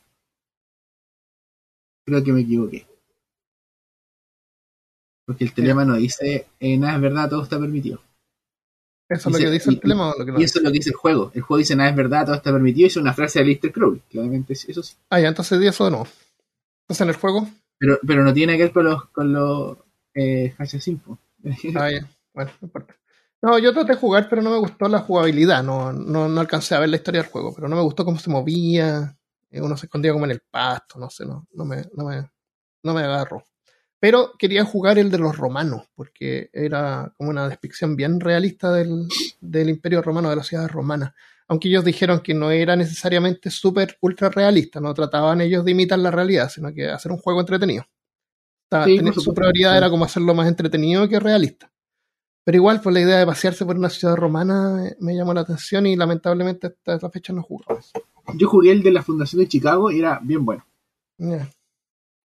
Creo que me equivoqué. Porque el telema no dice, eh, nada es verdad, todo está permitido. ¿Eso es lo que dice el telema o lo que no Y eso es lo que dice el juego. El juego dice, nada es verdad, todo está permitido. Y es una frase de Lister Crowley. Claramente, eso sí. Ah, ya, entonces di eso de nuevo. Entonces en el juego. Pero, pero no tiene que ver con los, con los eh, <laughs> ah, ya. Bueno, no importa. No, yo traté de jugar, pero no me gustó la jugabilidad. No, no, no alcancé a ver la historia del juego, pero no me gustó cómo se movía. Uno se escondía como en el pasto, no sé, no, no, me, no, me, no me agarró. Pero quería jugar el de los romanos, porque era como una descripción bien realista del, del imperio romano, de la ciudad romana. Aunque ellos dijeron que no era necesariamente súper ultra realista, no trataban ellos de imitar la realidad, sino que hacer un juego entretenido. Estaba, sí, tenía, su prioridad sí. era como hacerlo más entretenido que realista. Pero igual, pues la idea de pasearse por una ciudad romana me llamó la atención y lamentablemente hasta esta fecha no jugué. Yo jugué el de la Fundación de Chicago y era bien bueno. Yeah.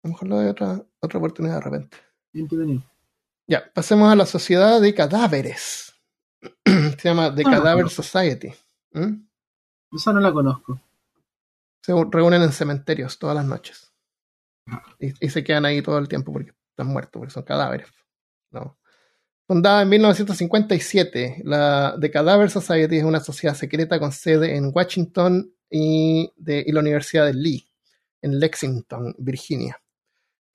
A lo mejor lo doy otra, otra oportunidad de repente. Entretenido. Ya, pasemos a la sociedad de cadáveres. <clears throat> Se llama The ah, Cadaver no. Society. ¿Mm? Esa no la conozco. Se reúnen en cementerios todas las noches. Y, y, se quedan ahí todo el tiempo porque están muertos, porque son cadáveres. No. Fundada en 1957, la The Cadaver Society es una sociedad secreta con sede en Washington y, de, y la Universidad de Lee, en Lexington, Virginia.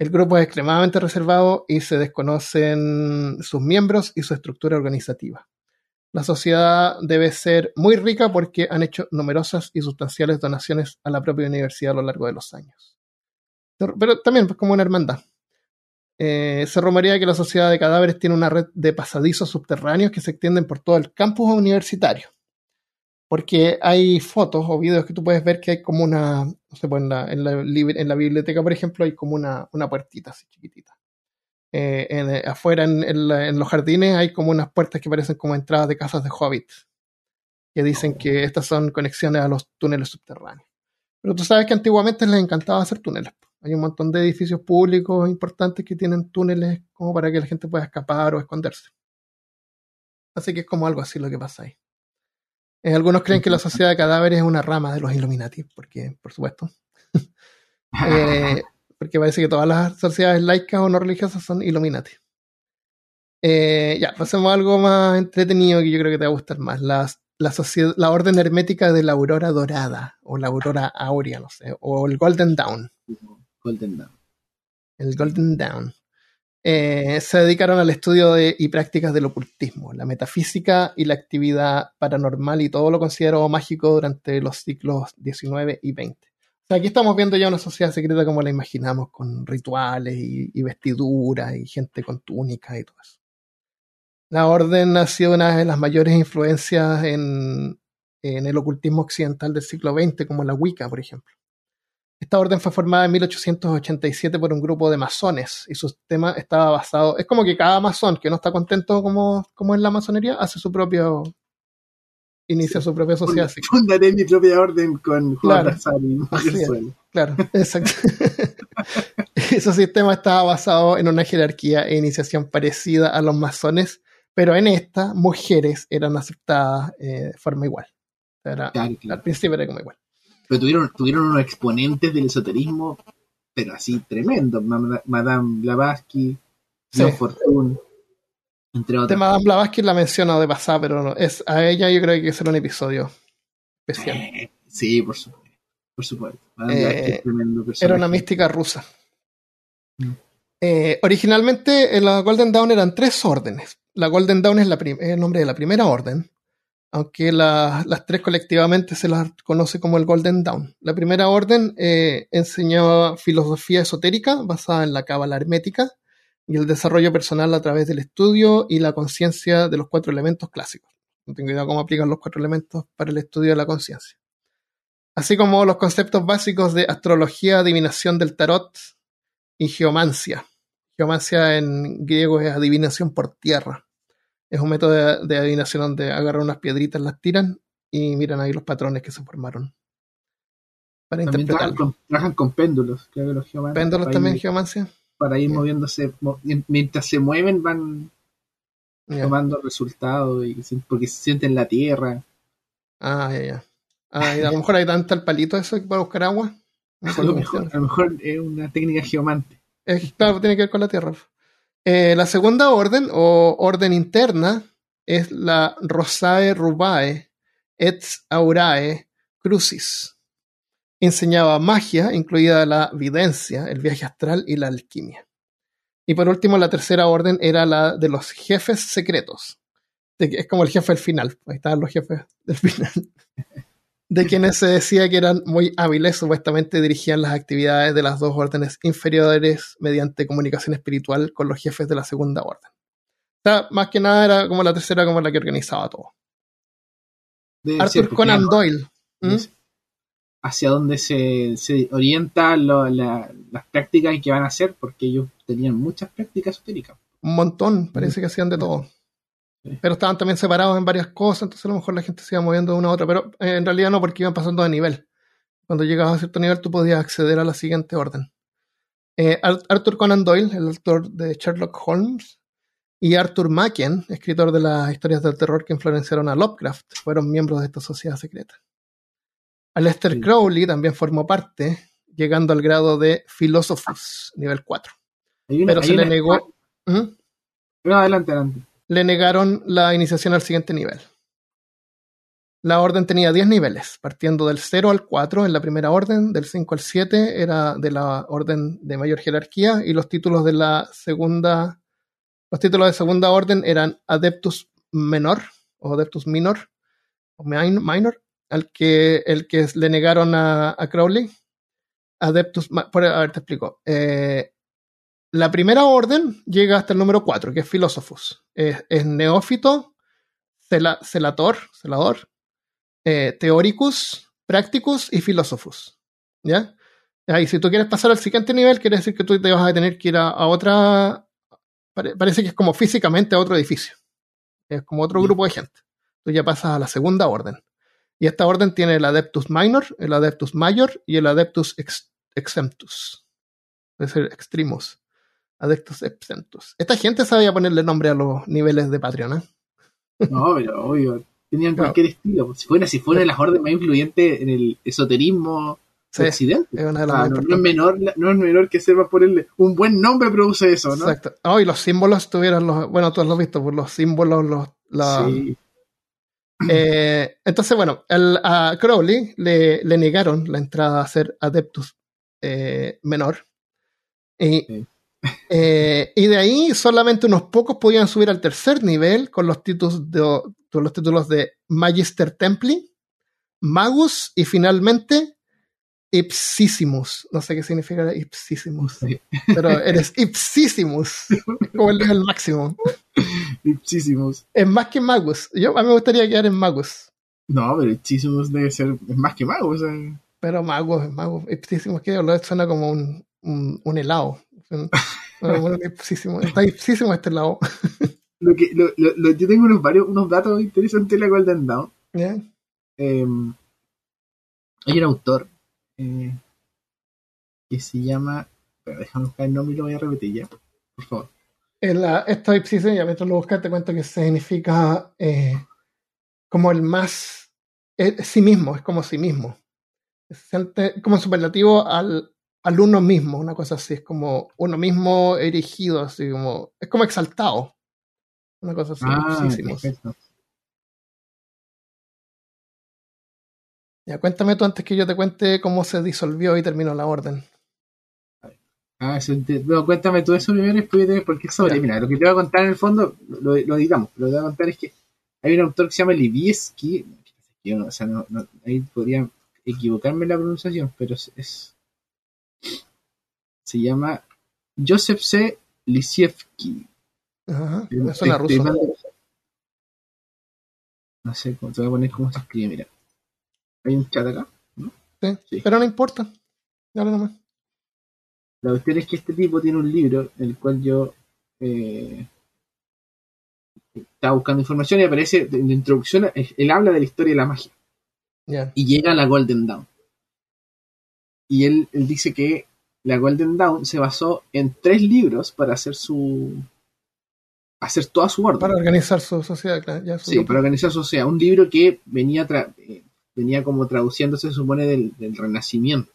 El grupo es extremadamente reservado y se desconocen sus miembros y su estructura organizativa. La sociedad debe ser muy rica porque han hecho numerosas y sustanciales donaciones a la propia universidad a lo largo de los años. Pero también pues, como una hermandad. Eh, se rumorea que la sociedad de cadáveres tiene una red de pasadizos subterráneos que se extienden por todo el campus universitario. Porque hay fotos o videos que tú puedes ver que hay como una, no sé, pues en, la, biblioteca, por ejemplo, hay como una, una puertita así chiquitita. Eh, en, afuera en, en, los jardines hay como unas puertas que parecen como entradas de casas de hobbits, que dicen que estas son conexiones a los túneles subterráneos. Pero tú sabes que antiguamente les encantaba hacer túneles. Hay un montón de edificios públicos importantes que tienen túneles como para que la gente pueda escapar o esconderse. Así que es como algo así lo que pasa ahí. Eh, algunos creen que la sociedad de cadáveres es una rama de los Illuminati, porque, por supuesto. <laughs> eh, porque parece que todas las sociedades laicas o no religiosas son Illuminati. Eh, ya, pasemos a algo más entretenido que yo creo que te va a gustar más. La, la, sociedad, la orden hermética de la aurora dorada, o la aurora áurea, no sé, o el Golden Dawn. Golden Dawn. El Golden Dawn. Eh, se dedicaron al estudio de, y prácticas del ocultismo, la metafísica y la actividad paranormal y todo lo considerado mágico durante los siglos XIX y XX. O sea, aquí estamos viendo ya una sociedad secreta como la imaginamos, con rituales y, vestiduras y gente con túnicas y todo eso. La orden ha sido una de las mayores influencias en, en el ocultismo occidental del siglo XX, como la Wicca, por ejemplo. Esta orden fue formada en 1887 por un grupo de masones y su sistema estaba basado. Es como que cada masón que no está contento como, como en la masonería hace su propio. inicia su propia sociedad. Fundaré mi propia orden con claro, Juan Claro, <laughs> exacto. <laughs> su sistema estaba basado en una jerarquía e iniciación parecida a los masones, pero en esta, mujeres eran aceptadas eh, de forma igual. Al principio era como igual. Pero tuvieron, tuvieron unos exponentes del esoterismo, pero así tremendo. Madame Blavatsky, sí. Fortune, entre otros. De Madame Blavatsky la menciono de pasada, pero no, es, a ella yo creo que hay que hacer un episodio especial. Eh, sí, por supuesto. Por supuesto. Eh, era una mística rusa. Mm. Eh, originalmente en la Golden Dawn eran tres órdenes. La Golden Dawn es, la el nombre de la primera orden, aunque las tres colectivamente se las conoce como el Golden Dawn. La primera orden eh, enseñaba filosofía esotérica basada en la cábala hermética y el desarrollo personal a través del estudio y la conciencia de los cuatro elementos clásicos. No tengo idea cómo aplican los cuatro elementos para el estudio de la conciencia. Así como los conceptos básicos de astrología, adivinación del tarot y geomancia. Geomancia en griego es adivinación por tierra. Es un método de, adivinación donde agarran unas piedritas, las tiran y miran ahí los patrones que se formaron. Para también trabajan con, péndulos, creo que los geomancias. ¿Péndulos también geomancia? Para ir moviéndose, mientras se mueven van tomando resultados y, porque se sienten la tierra. Ah, ya, ya. Ah, a lo mejor hay tanto el palito eso para buscar agua. <laughs> a, lo mejor, es una técnica geomante. claro, tiene que ver con la tierra. Eh, la segunda orden, o orden interna, es la Rosae Rubae et Aurae Crucis. Enseñaba magia, incluida la videncia, el viaje astral y la alquimia. Y por último, la tercera orden era la de los jefes secretos. Es como el jefe del final. Ahí estaban los jefes del final. <laughs> de quienes se decía que eran muy hábiles, supuestamente dirigían las actividades de las dos órdenes inferiores mediante comunicación espiritual con los jefes de la segunda orden. O sea, más que nada era como la tercera, como la que organizaba todo. Arthur Conan Doyle. ¿Mm? Hacia dónde se, se orientan las prácticas que van a hacer, porque ellos tenían muchas prácticas esotéricas. Un montón, parece que hacían de todo. Pero estaban también separados en varias cosas, entonces a lo mejor la gente se iba moviendo de una a otra, pero eh, en realidad no, porque iban pasando de nivel. Cuando llegabas a cierto nivel, tú podías acceder a la siguiente orden. Eh, Arthur Conan Doyle, el autor de Sherlock Holmes, y Arthur Machen, escritor de las historias del terror que influenciaron a Lovecraft, fueron miembros de esta sociedad secreta. Aleister Crowley también formó parte, llegando al grado de Philosophus, nivel 4. pero se le negó. ¿Mm? No, adelante, adelante le negaron la iniciación al siguiente nivel. La orden tenía 10 niveles, partiendo del 0 al 4 en la primera orden, del 5 al 7 era de la orden de mayor jerarquía y los títulos de la segunda, los títulos de segunda orden eran Adeptus Menor o Adeptus Minor o Minor, al que, el que le negaron a, Crowley. Adeptus, por, a ver, te explico. Eh, la primera orden llega hasta el número 4, que es Philosophus. Es, neófito, celator, celador, eh, teóricus, practicus y Philosophus. ¿Ya? Y si tú quieres pasar al siguiente nivel, quiere decir que tú te vas a tener que ir a, otra. parece que es como físicamente a otro edificio. Es como otro grupo de gente. Tú ya pasas a la segunda orden. Y esta orden tiene el Adeptus Minor, el Adeptus Major y el Adeptus Exemptus. Es decir, extremos adeptos exentos. Esta gente sabía ponerle nombre a los niveles de Patreon, ¿eh? No, pero obvio. Tenían cualquier estilo. Si fuera, si fuera de las órdenes más influyentes en el esoterismo sí, occidente. Es no, es menor, no es menor que sepa ponerle un buen nombre produce eso, ¿no? Exacto. Oh, y los símbolos tuvieron los. Bueno, todos lo has visto, por pues los símbolos, los. sí. Eh, entonces, bueno, a Crowley le, le, negaron la entrada a ser Adeptus eh, menor. Y eh, y de ahí solamente unos pocos podían subir al tercer nivel con los títulos de, los títulos de Magister Templi, Magus y finalmente Ipsissimus. No sé qué significa Ipsissimus, pero eres Ipsissimus, como el, el máximo. Ipsissimus. Es más que Magus. Yo, a mí me gustaría quedar en Magus. No, pero Ipsissimus debe ser es más que Magus. Pero Magus, Magus. Ipsissimus que suena como un, un helado. Bueno, está este lado. lo que, lo, lo, yo tengo unos, varios, unos datos interesantes de la Golden Dawn. Eh, hay un autor eh, que se llama Pero déjame buscar el nombre y lo voy a repetir ya. Por favor. La, esta ipsisis, ya mientras lo buscas, te cuento que significa eh, como el más. Sí mismo, es como sí mismo. Es como superlativo al, al uno mismo, una cosa así. Es como uno mismo erigido, así como. Es como exaltado. Una cosa así. Ah, sí, Ya, cuéntame tú antes que yo te cuente cómo se disolvió y terminó la orden. Ah, no, cuéntame tú eso primero y porque es sobre. Mira, lo que te voy a contar en el fondo, lo, lo digamos, lo que te voy a contar es que hay un autor que se llama Libieski, o sea, no, ahí podría equivocarme la pronunciación, pero es, se llama Joseph C. Lisievski. Ajá, suena ruso. No sé, te voy a poner cómo se escribe, mira. Hay un chat acá, ¿no? Sí, pero no importa. Dale nomás. La cuestión es que este tipo tiene un libro en el cual yo eh, estaba buscando información y aparece en la introducción, él habla de la historia de la magia. Y llega a la Golden Dawn. Y él, dice que la Golden Dawn se basó en tres libros para hacer su. hacer toda su orden. Para organizar su sociedad, claro. sí, para organizar su sociedad. Un libro que venía, eh, venía como traduciéndose, se supone, del, Renacimiento.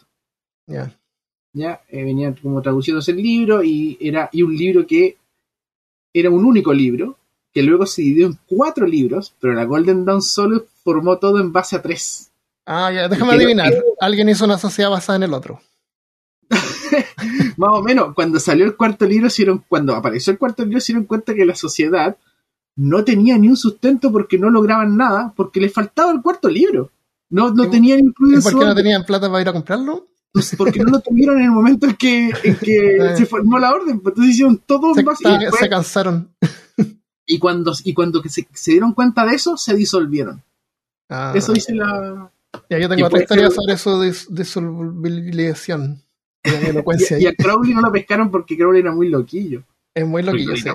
Ya ya eh, venía como traduciéndose el libro y era y un libro que era un único libro que luego se dividió en cuatro libros, pero la Golden Dawn solo formó todo en base a tres. Ah, ya, déjame adivinar. Alguien hizo una sociedad basada en el otro. <laughs> Más o menos, cuando salió el cuarto libro, hicieron, cuando apareció el cuarto libro, se dieron cuenta que la sociedad no tenía ni un sustento porque no lograban nada, porque les faltaba el cuarto libro. No, no tenían incluido. ¿Por qué no tenían plata para ir a comprarlo? porque no lo tuvieron en el momento en que, <laughs> se formó la orden, pues, entonces hicieron todo se, se cansaron. <laughs> Y cuando, y cuando se, dieron cuenta de eso, se disolvieron. Ah. eso dice la... Ya, yo tengo otra historia sobre su disolvibilización. Y, a Crowley no lo pescaron porque Crowley era muy loquillo. Es muy loquillo, sí.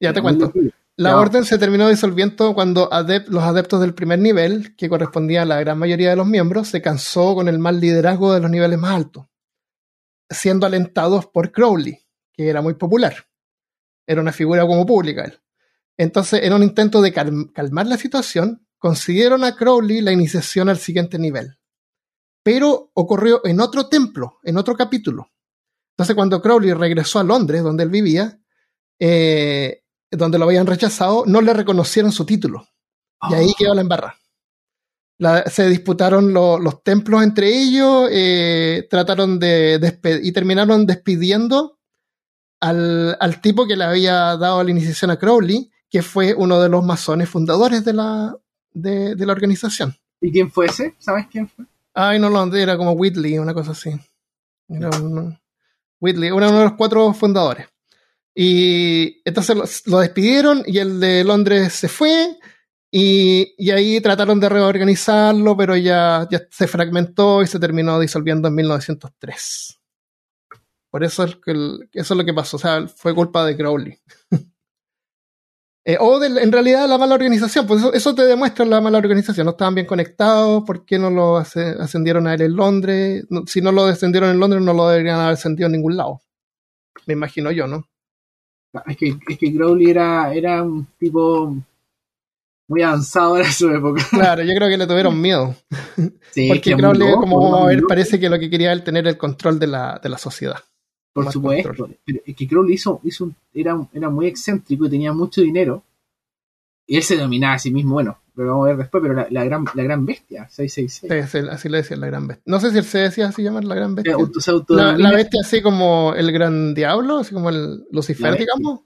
Ya te cuento. La orden se terminó disolviendo cuando los adeptos del primer nivel, que correspondía a la gran mayoría de los miembros, se cansó con el mal liderazgo de los niveles más altos, siendo alentados por Crowley, que era muy popular. Era una figura como pública él. Entonces, en un intento de calmar la situación, consiguieron a Crowley la iniciación al siguiente nivel. Pero ocurrió en otro templo, en otro capítulo. Entonces, cuando Crowley regresó a Londres, donde él vivía, eh, donde lo habían rechazado, no le reconocieron su título. Y ahí quedó la embarra. se disputaron los templos entre ellos, eh, trataron de y terminaron despidiendo al, tipo que le había dado la iniciación a Crowley, que fue uno de los masones fundadores de la, de, la organización. ¿Y quién fue ese? ¿Sabes quién fue? Ay, no lo era como Whitley, una cosa así. Whitley, uno de los cuatro fundadores. Y entonces lo, despidieron y el de Londres se fue y, y, ahí trataron de reorganizarlo, pero ya, ya se fragmentó y se terminó disolviendo en 1903. Por eso es, que eso es lo que pasó, o sea, fue culpa de Crowley. <laughs> eh, o de, en realidad la mala organización, pues eso, eso, te demuestra la mala organización, no estaban bien conectados, ¿por qué no lo ascendieron a él en Londres? si no lo descendieron en Londres no lo deberían haber ascendido en ningún lado. Me imagino yo, ¿no? Es que, es que Crowley era, era un tipo muy avanzado en su época. <laughs> Claro, yo creo que le tuvieron miedo. <laughs> Porque Crowley, como vamos a ver, parece que lo que quería él tener el control de la, de la sociedad. Por supuesto. es que Crowley hizo, hizo era, era muy excéntrico y tenía mucho dinero. Y él se dominaba a sí mismo, bueno, lo vamos a ver después, pero la, la, gran, la gran bestia, 666. Sí, así le decían la gran bestia. No sé si él se decía así llamar la gran bestia. la, bestia así como el gran diablo, así como el Lucifer, digamos.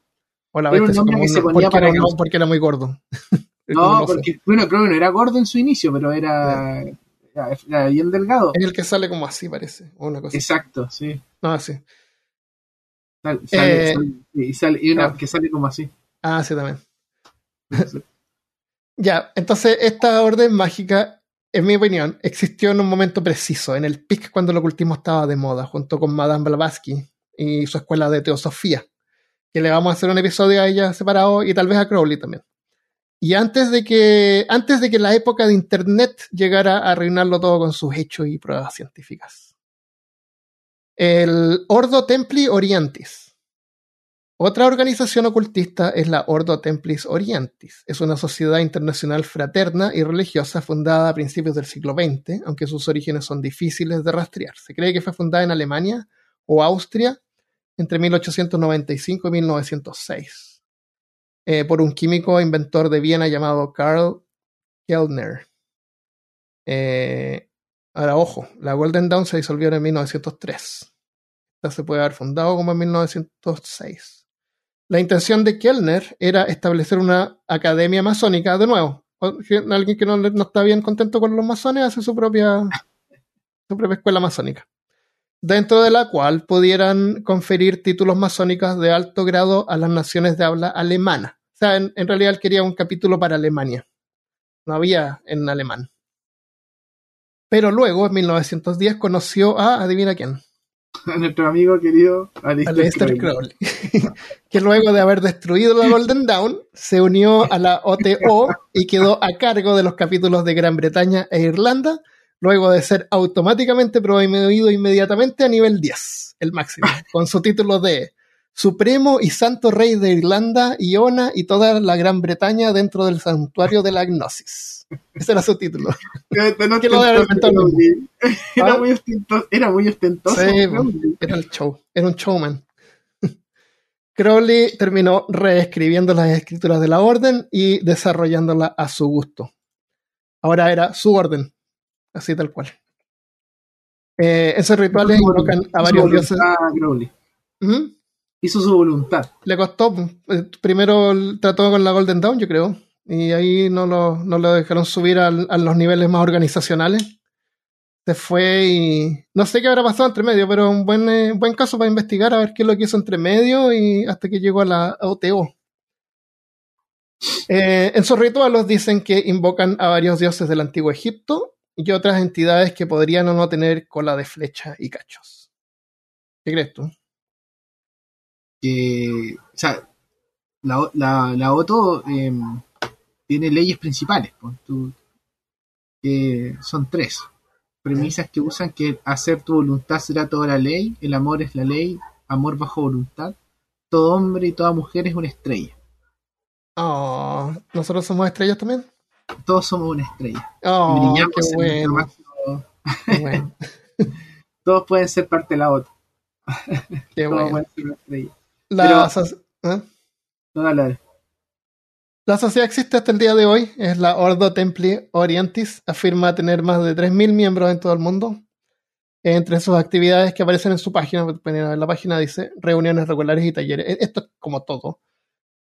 O la bestia así como un, porque, era, porque, era, muy gordo. <laughs> no, porque, bueno, creo que no era gordo en su inicio, pero era, era, bien delgado. Es el que sale como así, parece. O una cosa Exacto, sí. No, Sale, eh, y, sale, y una que sale como así. Ah, sí, también. <laughs> Ya, entonces esta orden mágica, en mi opinión, existió en un momento preciso, en el pic cuando el ocultismo estaba de moda, junto con Madame Blavatsky y su escuela de teosofía, que le vamos a hacer un episodio a ella separado y tal vez a Crowley también. Y antes de que, antes de que la época de Internet llegara a arruinarlo todo con sus hechos y pruebas científicas. El Ordo Templi Orientis. Otra organización ocultista es la Ordo Templis Orientis. Es una sociedad internacional fraterna y religiosa fundada a principios del siglo XX, aunque sus orígenes son difíciles de rastrear. Se cree que fue fundada en Alemania o Austria entre 1895 y 1906 eh, por un químico inventor de Viena llamado Karl Kellner. Eh, ahora, ojo, la Golden Dawn se disolvió en 1903. Esta se puede haber fundado como en 1906. La intención de Kellner era establecer una academia masónica de nuevo. Alguien que no, no está bien contento con los masones hace su propia, <laughs> su propia escuela masónica dentro de la cual pudieran conferir títulos masónicos de alto grado a las naciones de habla alemana. O sea, en, realidad él quería un capítulo para Alemania. No había en alemán. Pero luego, en 1910, conoció a, adivina quién. A <laughs> nuestro amigo querido Aleister Crowley. <laughs> que luego de haber destruido la Golden Dawn, se unió a la OTO y quedó a cargo de los capítulos de Gran Bretaña e Irlanda luego de ser automáticamente promovido inmediatamente a nivel 10, el máximo, con su título de Supremo y Santo Rey de Irlanda, Iona y toda la Gran Bretaña dentro del santuario de la Gnosis. Ese era su título. <laughs> era, muy ostentoso, era muy ostentoso. era el show, era un showman. <laughs> Crowley terminó reescribiendo las escrituras de la orden y desarrollándola a su gusto. Ahora era su orden, así tal cual. Eh, esos rituales invocan a varios dioses. Hizo su voluntad. Le costó. Eh, primero trató con la Golden Dawn, yo creo. Y ahí no lo, no lo dejaron subir a, los niveles más organizacionales. Se fue y. No sé qué habrá pasado entre medio, pero un buen, eh, buen caso para investigar a ver qué es lo que hizo entre medio y hasta que llegó a la OTO. en sus rituales dicen que invocan a varios dioses del antiguo Egipto y otras entidades que podrían o no tener cola de flecha y cachos. ¿Qué crees tú? Que, o sea, la, la, la OTO em, tiene leyes principales, que son tres. Premisas que usan que hacer tu voluntad será toda la ley, el amor es la ley, amor bajo voluntad, todo hombre y toda mujer es una estrella. Oh, ¿nosotros somos estrellas también? todos somos una estrella. Oh, qué bueno. <laughs> todos pueden ser parte de la otra. Qué <laughs> bueno. La, ¿eh? la sociedad existe hasta el día de hoy, es la Ordo Templi Orientis, afirma tener más de 3.000 miembros en todo el mundo. Entre sus actividades que aparecen en su página, la página dice reuniones regulares y talleres. E-, esto es como todo.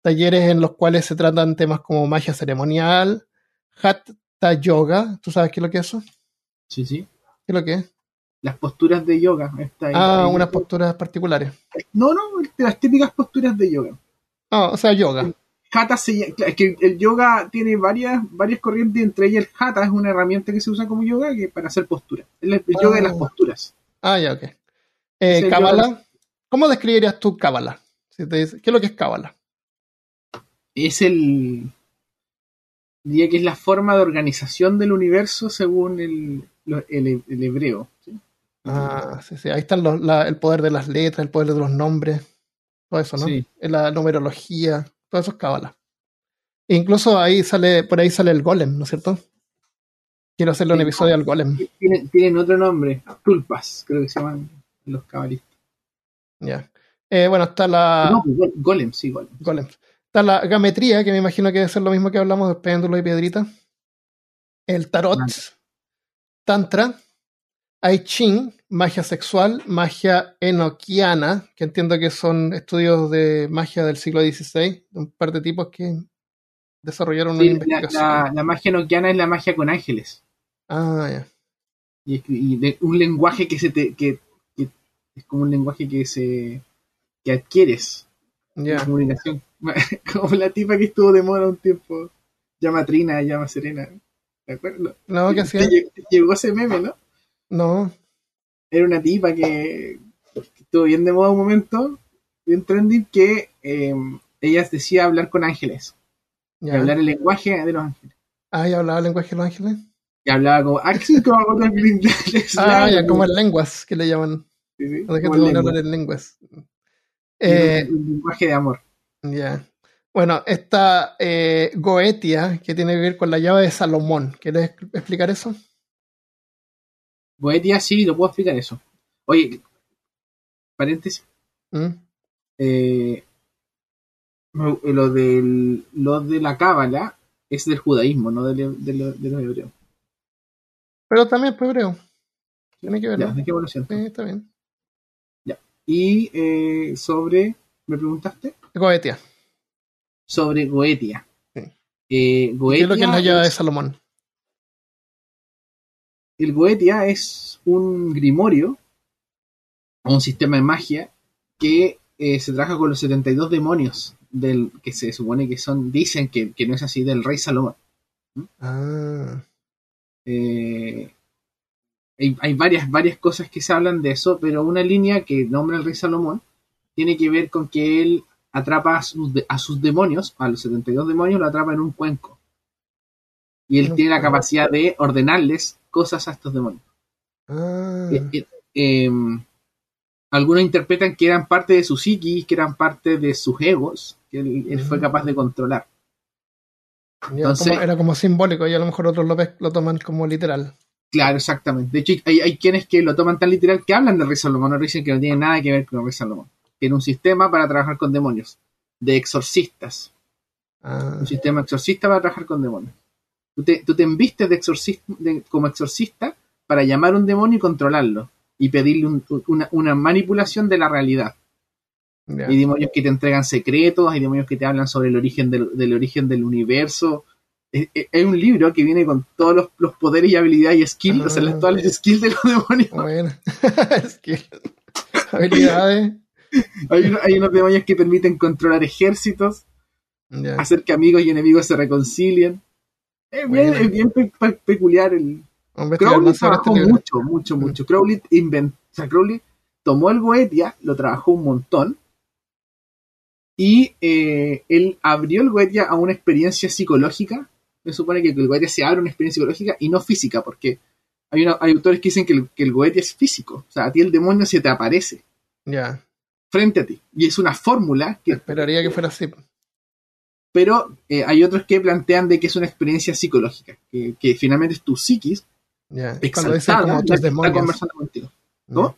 Talleres en los cuales se tratan temas como magia ceremonial, Hatha Yoga. ¿Tú sabes qué es lo que es eso? Sí, sí. ¿Qué es lo que es? Las posturas de yoga. ah, unas posturas particulares. No, no, las típicas posturas de yoga. Ah, o sea, yoga. Hatha se, es que el yoga tiene varias, varias corrientes, entre ellas el hatha es una herramienta que se usa como yoga que para hacer posturas. El, yoga de las ah. posturas. Ah, ya, ok. Eh, Kabbalah. ¿Cómo describirías tú Kabbalah? Si te dice, ¿Qué es lo que es Kabbalah? Es el, diría que es la forma de organización del universo según el, el, hebreo. Ah, sí, sí. Ahí está el poder de las letras, el poder de los nombres, todo eso, ¿no? Sí. La numerología, todo eso es cábala. Incluso ahí sale, por ahí sale el golem, ¿no es cierto? Quiero hacerle un episodio al golem. Tienen, otro nombre, tulpas, creo que se llaman los cabalistas. Ya. Eh, bueno, está la. No, pues, golem, sí, golem. Golem. Está la gametría, que me imagino que debe ser lo mismo que hablamos de péndulo y piedrita. El tarot, tantra, I Ching, magia sexual, magia enoquiana, que entiendo que son estudios de magia del siglo XVI, de un par de tipos que desarrollaron una investigación. La, magia enoquiana es la magia con ángeles. Ah, ya. Y, de un lenguaje que se te, que, es como un lenguaje que se que adquieres. Ya. Comunicación <laughs> como la tipa que estuvo de moda un tiempo, llama Trina, llama Serena. ¿De acuerdo? No, que hacía? Llegó ese meme, ¿no? No. Era una tipa que, estuvo bien de moda un momento, bien trending, que eh, ella decía hablar con ángeles. Y hablar el lenguaje de los ángeles. Ah, ¿y hablaba el lenguaje de los ángeles? Y hablaba como, ah, ah, ya, como en lenguas, que le llaman. Sí, sí. el lenguas. Eh, lenguaje de amor. Ya. Bueno, esta eh, Goetia, que tiene que ver con la llave de Salomón. ¿Quieres explicar eso? Goetia, sí, lo puedo explicar eso. Oye, paréntesis. ¿Mm? Eh, lo, del, lo de la cábala es del judaísmo, no de, los hebreos. Pero también es hebreo. Tiene que ver. Ya? Sí, está bien. Ya. Y eh, sobre, ¿me preguntaste? Goetia. Sobre Goetia. Sí. Eh, ¿Qué es lo que la llave de Salomón? El Goetia es un grimorio, un sistema de magia que eh, se trabaja con los 72 demonios del que se supone que son, dicen que, no es así, del rey Salomón. Ah. Eh, hay, varias, varias cosas que se hablan de eso, pero una línea que nombra el rey Salomón tiene que ver con que él atrapa a sus, a sus demonios, a los 72 demonios, lo atrapa en un cuenco. Y él tiene la capacidad de ordenarles cosas a estos demonios. Ah. Eh, em, algunos interpretan que eran parte de su psiquis, que eran parte de sus egos, que él, fue capaz de controlar. era como simbólico y a lo mejor otros lo, lo toman como literal. Claro, exactamente. De hecho, hay, quienes que lo toman tan literal que hablan de Rey Salomón, no dicen que no tiene nada que ver con el Rey Salomón. Tiene un sistema para trabajar con demonios, de exorcistas. Ah. Un sistema exorcista para trabajar con demonios. Tú te, tú te envistes de, de como exorcista para llamar a un demonio y controlarlo y pedirle una, manipulación de la realidad. Hay demonios que te entregan secretos, hay demonios que te hablan sobre el origen del, origen del universo. Hay un libro que viene con todos los, poderes y habilidades y skills, o sea, las, todas las skills de los demonios. Bueno, <laughs> habilidades. hay, unos demonios que permiten controlar ejércitos, hacer que amigos y enemigos se reconcilien. Es bien, es bien peculiar el, Crowley trabajó mucho, mucho, mm. mucho. Crowley, inventó, Crowley tomó el Goetia, lo trabajó un montón, y eh, él abrió el Goetia a una experiencia psicológica. Me supone que el Goetia se abre a una experiencia psicológica y no física, porque hay, hay autores que dicen que el, que el Goetia es físico. O sea, a ti el demonio se te aparece. Ya. Frente a ti. Y es una fórmula que. Esperaría que fuera así. Pero eh, hay otros que plantean de que es una experiencia psicológica, que, que finalmente es tu psiquis ya, es cuando dicen como tus demonios. ¿No?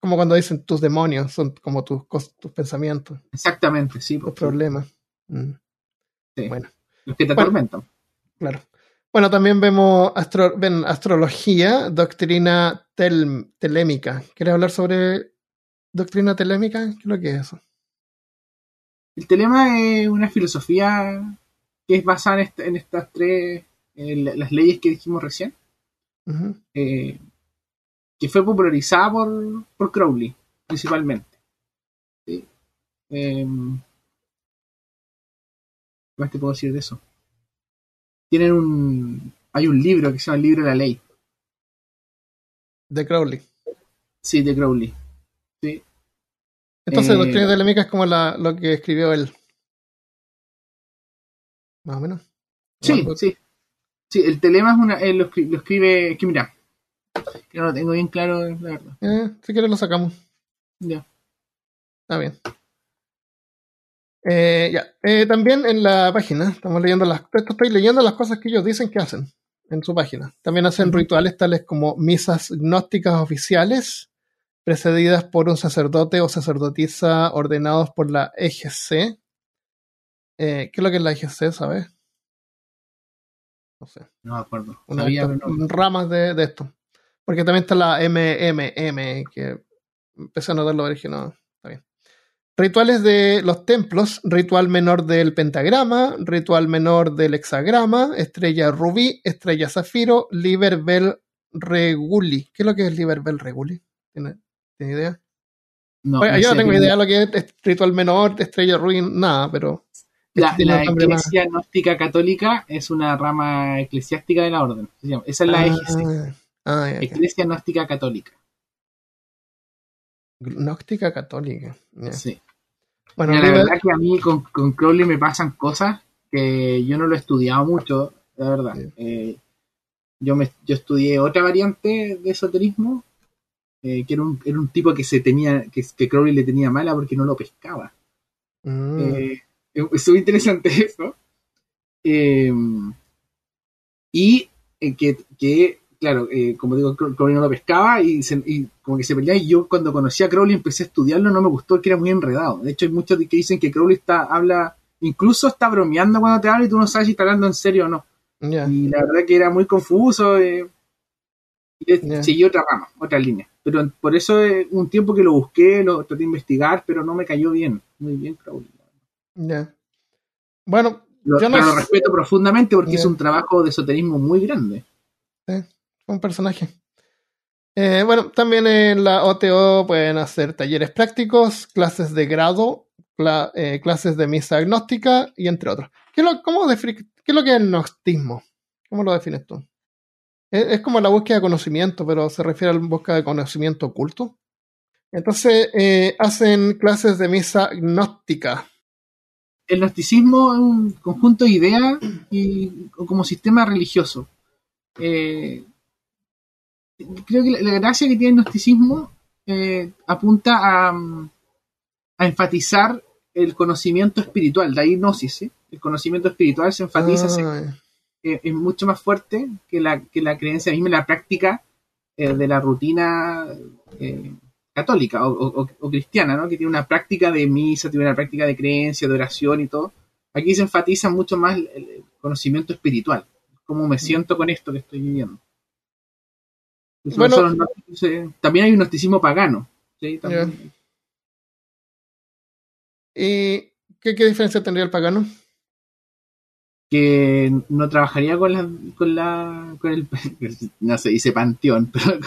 Como cuando dicen tus demonios, son como tus, tus pensamientos. Exactamente, sí. Los problemas. Mm. Bueno. Los que te atormentan. Claro. Bueno, también vemos ven, astrología, doctrina telémica. ¿Quieres hablar sobre doctrina telémica? ¿Qué es lo que es eso? El telema es una filosofía que es basada en, estas tres, las leyes que dijimos recién. Eh, que fue popularizada por, por Crowley, principalmente. ¿Qué em, más te puedo decir de eso? Tienen un. Hay un libro que se llama El libro de la ley. De Crowley. Sí, de Crowley. Entonces, eh, Doctrina Telémica es como la, lo que escribió él. Más o menos. Sí, sí. Sí, el telema es una, lo, escribe, que mira, que no lo tengo bien claro, la verdad. Eh, si quieres lo sacamos. Ya. Está bien. Eh, ya. Eh, también en la página, estamos leyendo las, estoy leyendo las cosas que ellos dicen que hacen en su página. También hacen rituales tales como misas gnósticas oficiales, precedidas por un sacerdote o sacerdotisa ordenados por la EGC. ¿Qué es lo que es la EGC, sabes? No sé. No me acuerdo. Una ramas de, esto. Porque también está la MMM, que empecé a notar lo original. Está bien. Rituales de los templos, ritual menor del pentagrama, ritual menor del hexagrama, estrella rubí, estrella zafiro, Liberbel reguli. ¿Qué es lo que es Liberbel reguli? ¿Tiene, idea? No, yo no tengo idea de lo que es ritual menor, estrella rubí, nada, pero la, la Iglesia Gnóstica Católica es una rama eclesiástica de la orden. Esa es la EGC. Ah, ah, Iglesia Gnóstica Católica. Gnóstica Católica. Sí. Bueno, la verdad que a mí con, con, Crowley me pasan cosas que yo no lo he estudiado mucho, la verdad. Eh, yo, me, yo estudié otra variante de esoterismo que era un, era un tipo que se tenía, que, que Crowley le tenía mala porque no lo pescaba. Mm. es muy interesante <laughs> eso. y que, que claro, eh, como digo, Crowley no lo pescaba y, como que se peleaba. Y yo cuando conocí a Crowley empecé a estudiarlo, no me gustó que era muy enredado. De hecho, hay muchos que dicen que Crowley está, habla, incluso está bromeando cuando te habla y tú no sabes si está hablando en serio o no. Y la verdad que era muy confuso. Eh, y siguió otra rama, otra línea. Pero por eso eh, un tiempo que lo busqué, lo traté de investigar, pero no me cayó bien. Muy bien, Crowley. Bueno, yo no lo respeto profundamente porque es un trabajo de esoterismo muy grande. Sí un personaje. Eh, bueno, también en la OTO pueden hacer talleres prácticos, clases de grado, eh, clases de misa agnóstica y entre otros. ¿Qué es, lo, cómo ¿Qué es lo que es el gnostismo? ¿Cómo lo defines tú? Es, como la búsqueda de conocimiento, pero se refiere a la búsqueda de conocimiento oculto. Entonces, eh, hacen clases de misa agnóstica. El gnosticismo es un conjunto de ideas y, como sistema religioso. Eh, creo que la, gracia que tiene el gnosticismo eh, apunta a, a, enfatizar el conocimiento espiritual, de ahí gnosis, ¿eh? el conocimiento espiritual se enfatiza, ah. Eh, es mucho más fuerte que la, que la creencia misma, la práctica de la rutina católica o, cristiana, ¿no? que tiene una práctica de misa, tiene una práctica de creencia, de oración y todo. Aquí se enfatiza mucho más el conocimiento espiritual, cómo me mm. siento con esto que estoy viviendo. Bueno, también hay un gnosticismo pagano. ¿sí? ¿Y qué, qué, diferencia tendría el pagano? Que no trabajaría con la, con la, con el, <laughs> no se dice panteón, <laughs> pero,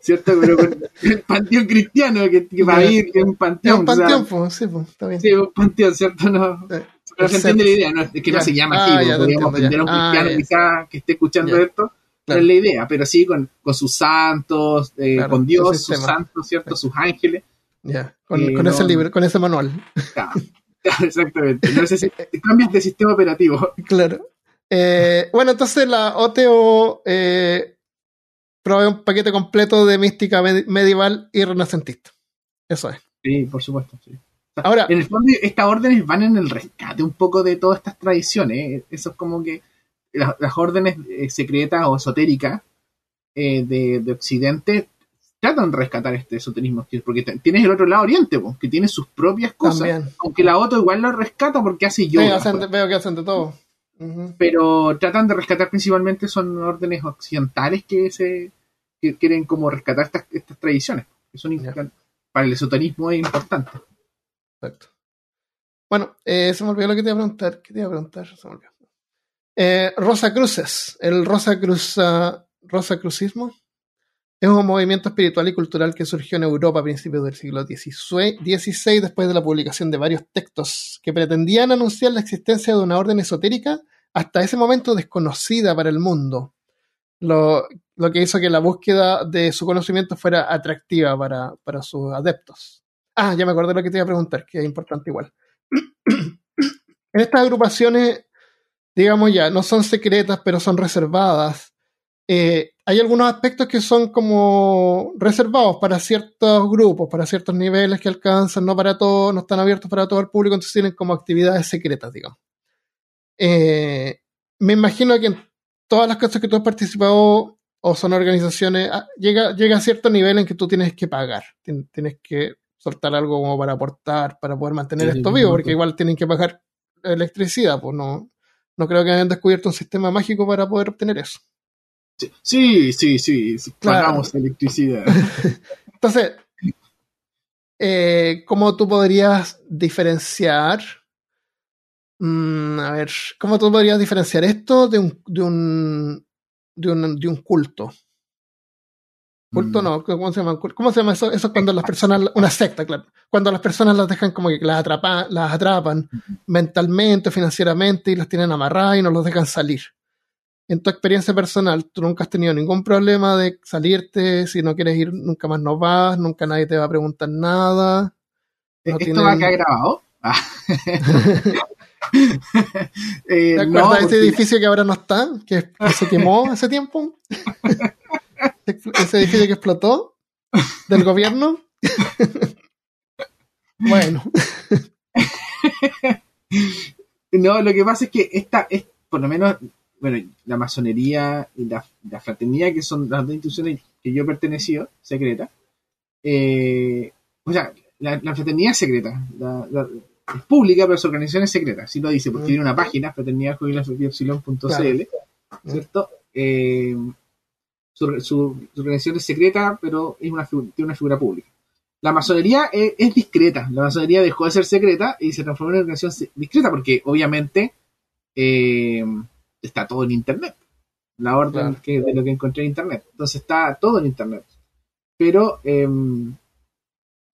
¿cierto? Pero con el panteón cristiano, que, que va a ir, que es un panteón. un panteón, pues, sí, pues, está bien. Sí, un panteón, ¿cierto? No, pero se entiende la idea, no, es que no se llama así, ah, podríamos entender a un ah, cristiano quizá que esté escuchando esto, es la idea, pero sí con, con sus santos, eh, con Dios, sus santos, ¿cierto? Sus ángeles. Ya, con, eh, ese libro, con ese manual. <laughs> <laughs> exactamente. No sé cambias de sistema operativo. <laughs> Claro. Eh, bueno, entonces la OTO provee un paquete completo de mística medieval y renacentista. Eso es. Sí, por supuesto. Sí. Ahora, en el fondo, estas órdenes van en el rescate un poco de todas estas tradiciones. Eso es como que las, órdenes eh, secretas o esotéricas eh, de, Occidente tratan de rescatar este esoterismo, porque tienes el otro lado Oriente, que tiene sus propias cosas, aunque la OTO igual lo rescata porque hace yo. veo que hacen de todo. Pero tratan de rescatar principalmente son órdenes occidentales que se quieren como rescatar estas, estas tradiciones, que son para el esoterismo es importante. Exacto. Bueno, eh, se me olvidó lo que te iba a preguntar. ¿Qué te iba a preguntar? Se me olvidó. Eh, Rosa Cruces, el Rosa, Cruz, Rosa Crucismo, es un movimiento espiritual y cultural que surgió en Europa a principios del siglo XVI después de la publicación de varios textos que pretendían anunciar la existencia de una orden esotérica hasta ese momento desconocida para el mundo, lo, que hizo que la búsqueda de su conocimiento fuera atractiva para, para sus adeptos. Ah, ya me acordé lo que te iba a preguntar, que es importante igual. <clears throat> en estas agrupaciones digamos ya, no son secretas, pero son reservadas. Eh, hay algunos aspectos que son como reservados para ciertos grupos, para ciertos niveles que alcanzan, no para todos, no están abiertos para todo el público, entonces tienen como actividades secretas, digamos. Eh, me imagino que en todas las cosas que tú has participado o son organizaciones, ah, llega, llega a cierto nivel en que tú tienes que pagar, tienes que soltar algo como para aportar, para poder mantener esto vivo, porque igual tienen que pagar electricidad, pues no, no creo que hayan descubierto un sistema mágico para poder obtener eso. Sí, sí, sí. Pagamos electricidad. <laughs> Entonces, eh, ¿cómo tú podrías diferenciar? Mm, a ver, ¿cómo tú podrías diferenciar esto de un, de un, de un, de un culto? Culto mm. no, ¿cómo se llama? ¿Cómo se llama eso? Eso es cuando las personas, una secta, claro. Cuando las personas las dejan como que las atrapan, las atrapan mentalmente, financieramente y las tienen amarradas y no los dejan salir. En tu experiencia personal, tú nunca has tenido ningún problema de salirte, si no quieres ir, nunca más no vas, nunca nadie te va a preguntar nada. No ¿Esto va a quedar grabado? Ah. <laughs> eh, ¿Te acuerdas de ese edificio que ahora no está? Que, que se quemó <laughs> hace tiempo. ese edificio que explotó. del gobierno. <laughs> bueno. no, lo que pasa es que esta es, por lo menos, bueno, la masonería y la, fraternidad, que son las dos instituciones que yo pertenecido, secreta, eh, o sea, la, fraternidad es secreta, es pública, pero su organización es secreta, así lo dice, porque tiene una página, fraternidadjubilación.cl, ¿cierto? Eh, su, organización es secreta, pero es una, tiene una figura pública. La masonería es, discreta. La masonería dejó de ser secreta y se transformó en una organización discreta porque obviamente eh, está todo en Internet. La orden que, de lo que encontré en Internet. Entonces está todo en Internet. Pero em,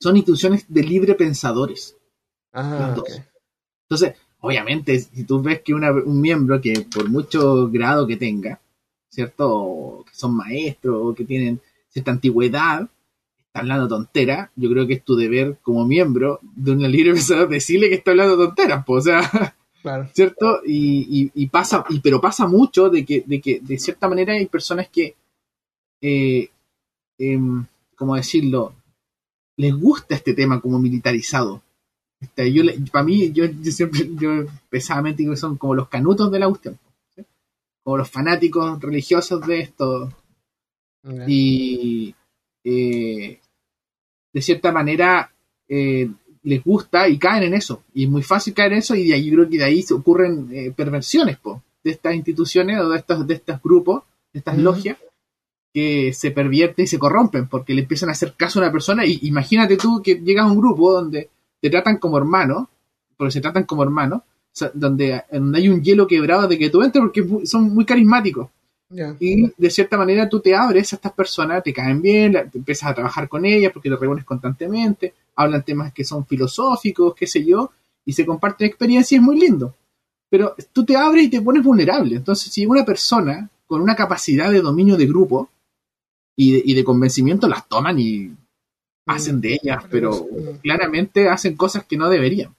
son instituciones de libre pensadores. Ah, Entonces, obviamente, si tú ves que un miembro que por mucho grado que tenga, ¿cierto? que son maestros o que tienen cierta antigüedad, está hablando tontera, yo creo que es tu deber como miembro de una libre <laughs> pensador decirle que está hablando tonteras, pues, o sea, ¿cierto? Y, pasa, y, pero pasa mucho de que, de que de cierta manera hay personas que, eh, em, ¿cómo decirlo? Les gusta este tema como militarizado. Este, yo, para mí, yo, siempre, yo pesadamente digo que son como los canutos de la cuestión como los fanáticos religiosos de esto. Y eh, de cierta manera eh, les gusta y caen en eso. Y es muy fácil caer en eso y de ahí creo que de ahí se ocurren eh, perversiones de estas instituciones o de estos, de estos grupos, de estas logias, que se pervierten y se corrompen porque le empiezan a hacer caso a una persona. Y imagínate tú que llegas a un grupo donde te tratan como hermano, porque se tratan como hermanos, donde, hay un hielo quebrado de que tú entres porque son muy carismáticos. Y de cierta manera tú te abres a estas personas, te caen bien, te empiezas a trabajar con ellas porque te reúnes constantemente, hablan temas que son filosóficos, qué sé yo, y se comparten experiencias, es muy lindo. Pero tú te abres y te pones vulnerable. Entonces, si una persona con una capacidad de dominio de grupo y de, y de convencimiento las toman y mm. hacen de ellas, pero claramente hacen cosas que no deberían.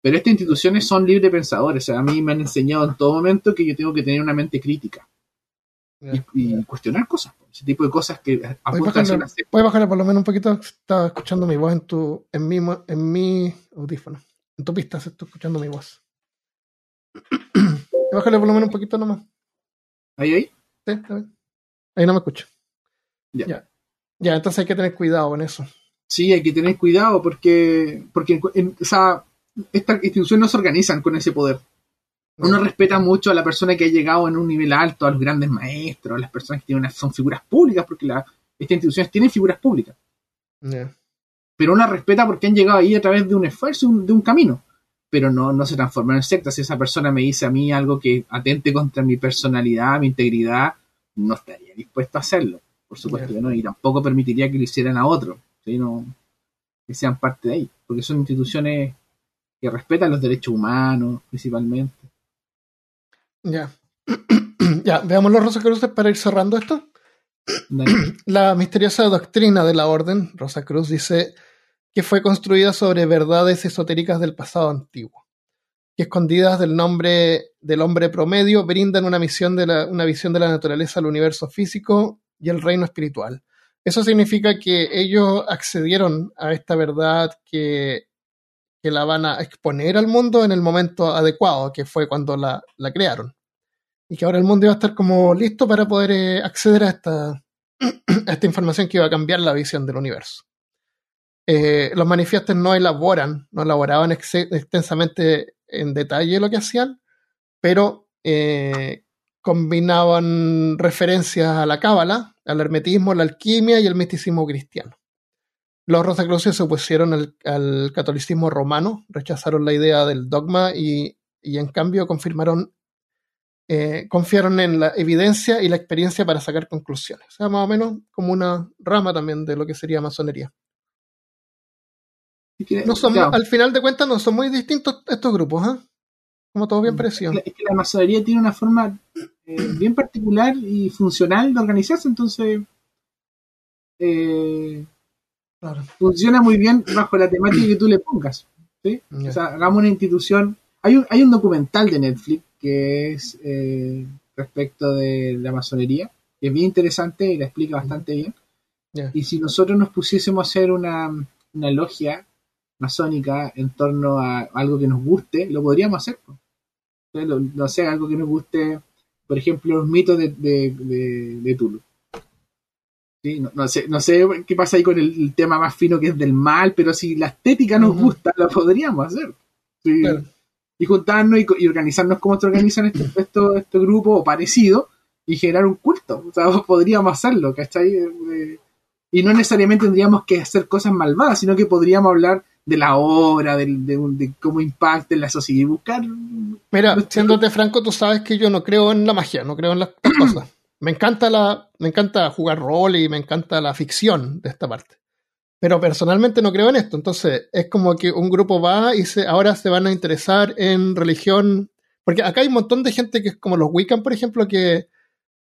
Pero estas instituciones son libre pensadores. a mí me han enseñado en todo momento que yo tengo que tener una mente crítica. Y, cuestionar cosas. Ese tipo de cosas que Puedes bajarle, por lo menos un poquito. Estaba escuchando mi voz en tu en mi, en mi audífono. En tu pista se está escuchando mi voz. <coughs> Bájale por lo menos un poquito nomás. ¿Ahí, ahí? Sí, ahí no me escucho. Ya. ya. entonces hay que tener cuidado con eso. Sí, hay que tener cuidado porque, porque o sea, estas instituciones no se organizan con ese poder. Uno respeta mucho a la persona que ha llegado en un nivel alto, a los grandes maestros, a las personas que tienen son figuras públicas, porque la, estas instituciones tienen figuras públicas. Pero uno respeta porque han llegado ahí a través de un esfuerzo, de un camino. Pero no, no se transforman en sectas. Si esa persona me dice a mí algo que atente contra mi personalidad, mi integridad, no estaría dispuesto a hacerlo. Por supuesto que no. Y tampoco permitiría que lo hicieran a otro. que sean parte de ahí. Porque son instituciones que respetan los derechos humanos, principalmente. Ya. <clears throat> ya, veamos los Rosacruces para ir cerrando esto. <clears throat> La misteriosa doctrina de la orden, Rosa Cruz, dice que fue construida sobre verdades esotéricas del pasado antiguo, que escondidas del nombre del hombre promedio brindan una, misión de la, una visión de la naturaleza, el universo físico y el reino espiritual. Eso significa que ellos accedieron a esta verdad que que la van a exponer al mundo en el momento adecuado, que fue cuando la, crearon. Y que ahora el mundo iba a estar como listo para poder eh, acceder a esta, <clears throat> esta información que iba a cambiar la visión del universo. Eh, los manifiestos no elaboran, no elaboraban extensamente en detalle lo que hacían, pero eh, combinaban referencias a la cábala, al hermetismo, la alquimia y el misticismo cristiano. Los rosacruces se opusieron al, catolicismo romano, rechazaron la idea del dogma y, en cambio confirmaron, eh, confiaron en la evidencia y la experiencia para sacar conclusiones. O sea, más o menos como una rama también de lo que sería masonería. No son, Al final de cuentas no son muy distintos estos grupos, ¿eh? Como todo bien mm, parecido. Es que la masonería tiene una forma eh, bien particular y funcional de organizarse, entonces... Eh, Funciona muy bien bajo la temática que tú le pongas. O sea, hagamos una institución. Hay un, hay un documental de Netflix que es eh, respecto de la masonería, que es bien interesante y la explica bastante bien. Y si nosotros nos pusiésemos a hacer una, una logia masónica en torno a algo que nos guste, lo podríamos hacer. No sé, algo que nos guste, por ejemplo, los mitos de, de, Tulu. No, sé, no sé qué pasa ahí con el, tema más fino que es del mal, pero si la estética nos gusta, la podríamos hacer. Y juntarnos y, organizarnos como se organizan estos este, <clears throat> este grupos o parecido y generar un culto. O sea, <laughs> podríamos hacerlo, ¿cachai? Eh, y no necesariamente tendríamos que hacer cosas malvadas, sino que podríamos hablar de la obra, de, cómo impacta en la sociedad y buscar. Mira, siéndote franco, tú sabes que yo no creo en la magia, no creo en las <clears throat> cosas. Me encanta la, me encanta jugar rol y me encanta la ficción de esta parte. Pero personalmente no creo en esto. Entonces, es como que un grupo va y se, ahora se van a interesar en religión. Porque acá hay un montón de gente que es como los Wiccan, por ejemplo, que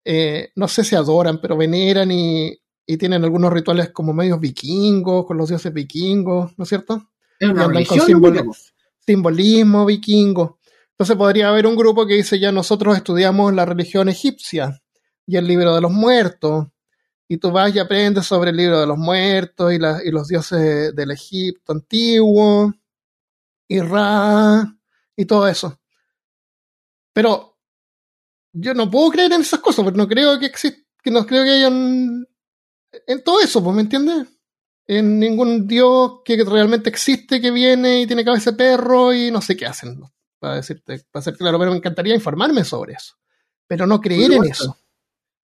eh, no sé si adoran, pero veneran y, y tienen algunos rituales como medios vikingos, con los dioses vikingos, ¿no es cierto? Es una religión, simbolismo vikingo. Entonces podría haber un grupo que dice ya nosotros estudiamos la religión egipcia y el libro de los muertos, y tú vas y aprendes sobre el libro de los muertos y, y los dioses del Egipto antiguo, y Ra, y todo eso. Pero yo no puedo creer en esas cosas, porque no creo que exista, que no creo que haya un, en todo eso, pues, ¿me entiendes? En ningún dios que realmente existe que viene y tiene cabeza de perro y no sé qué hacen, para decirte, para ser claro, pero me encantaría informarme sobre eso, pero no creer en eso.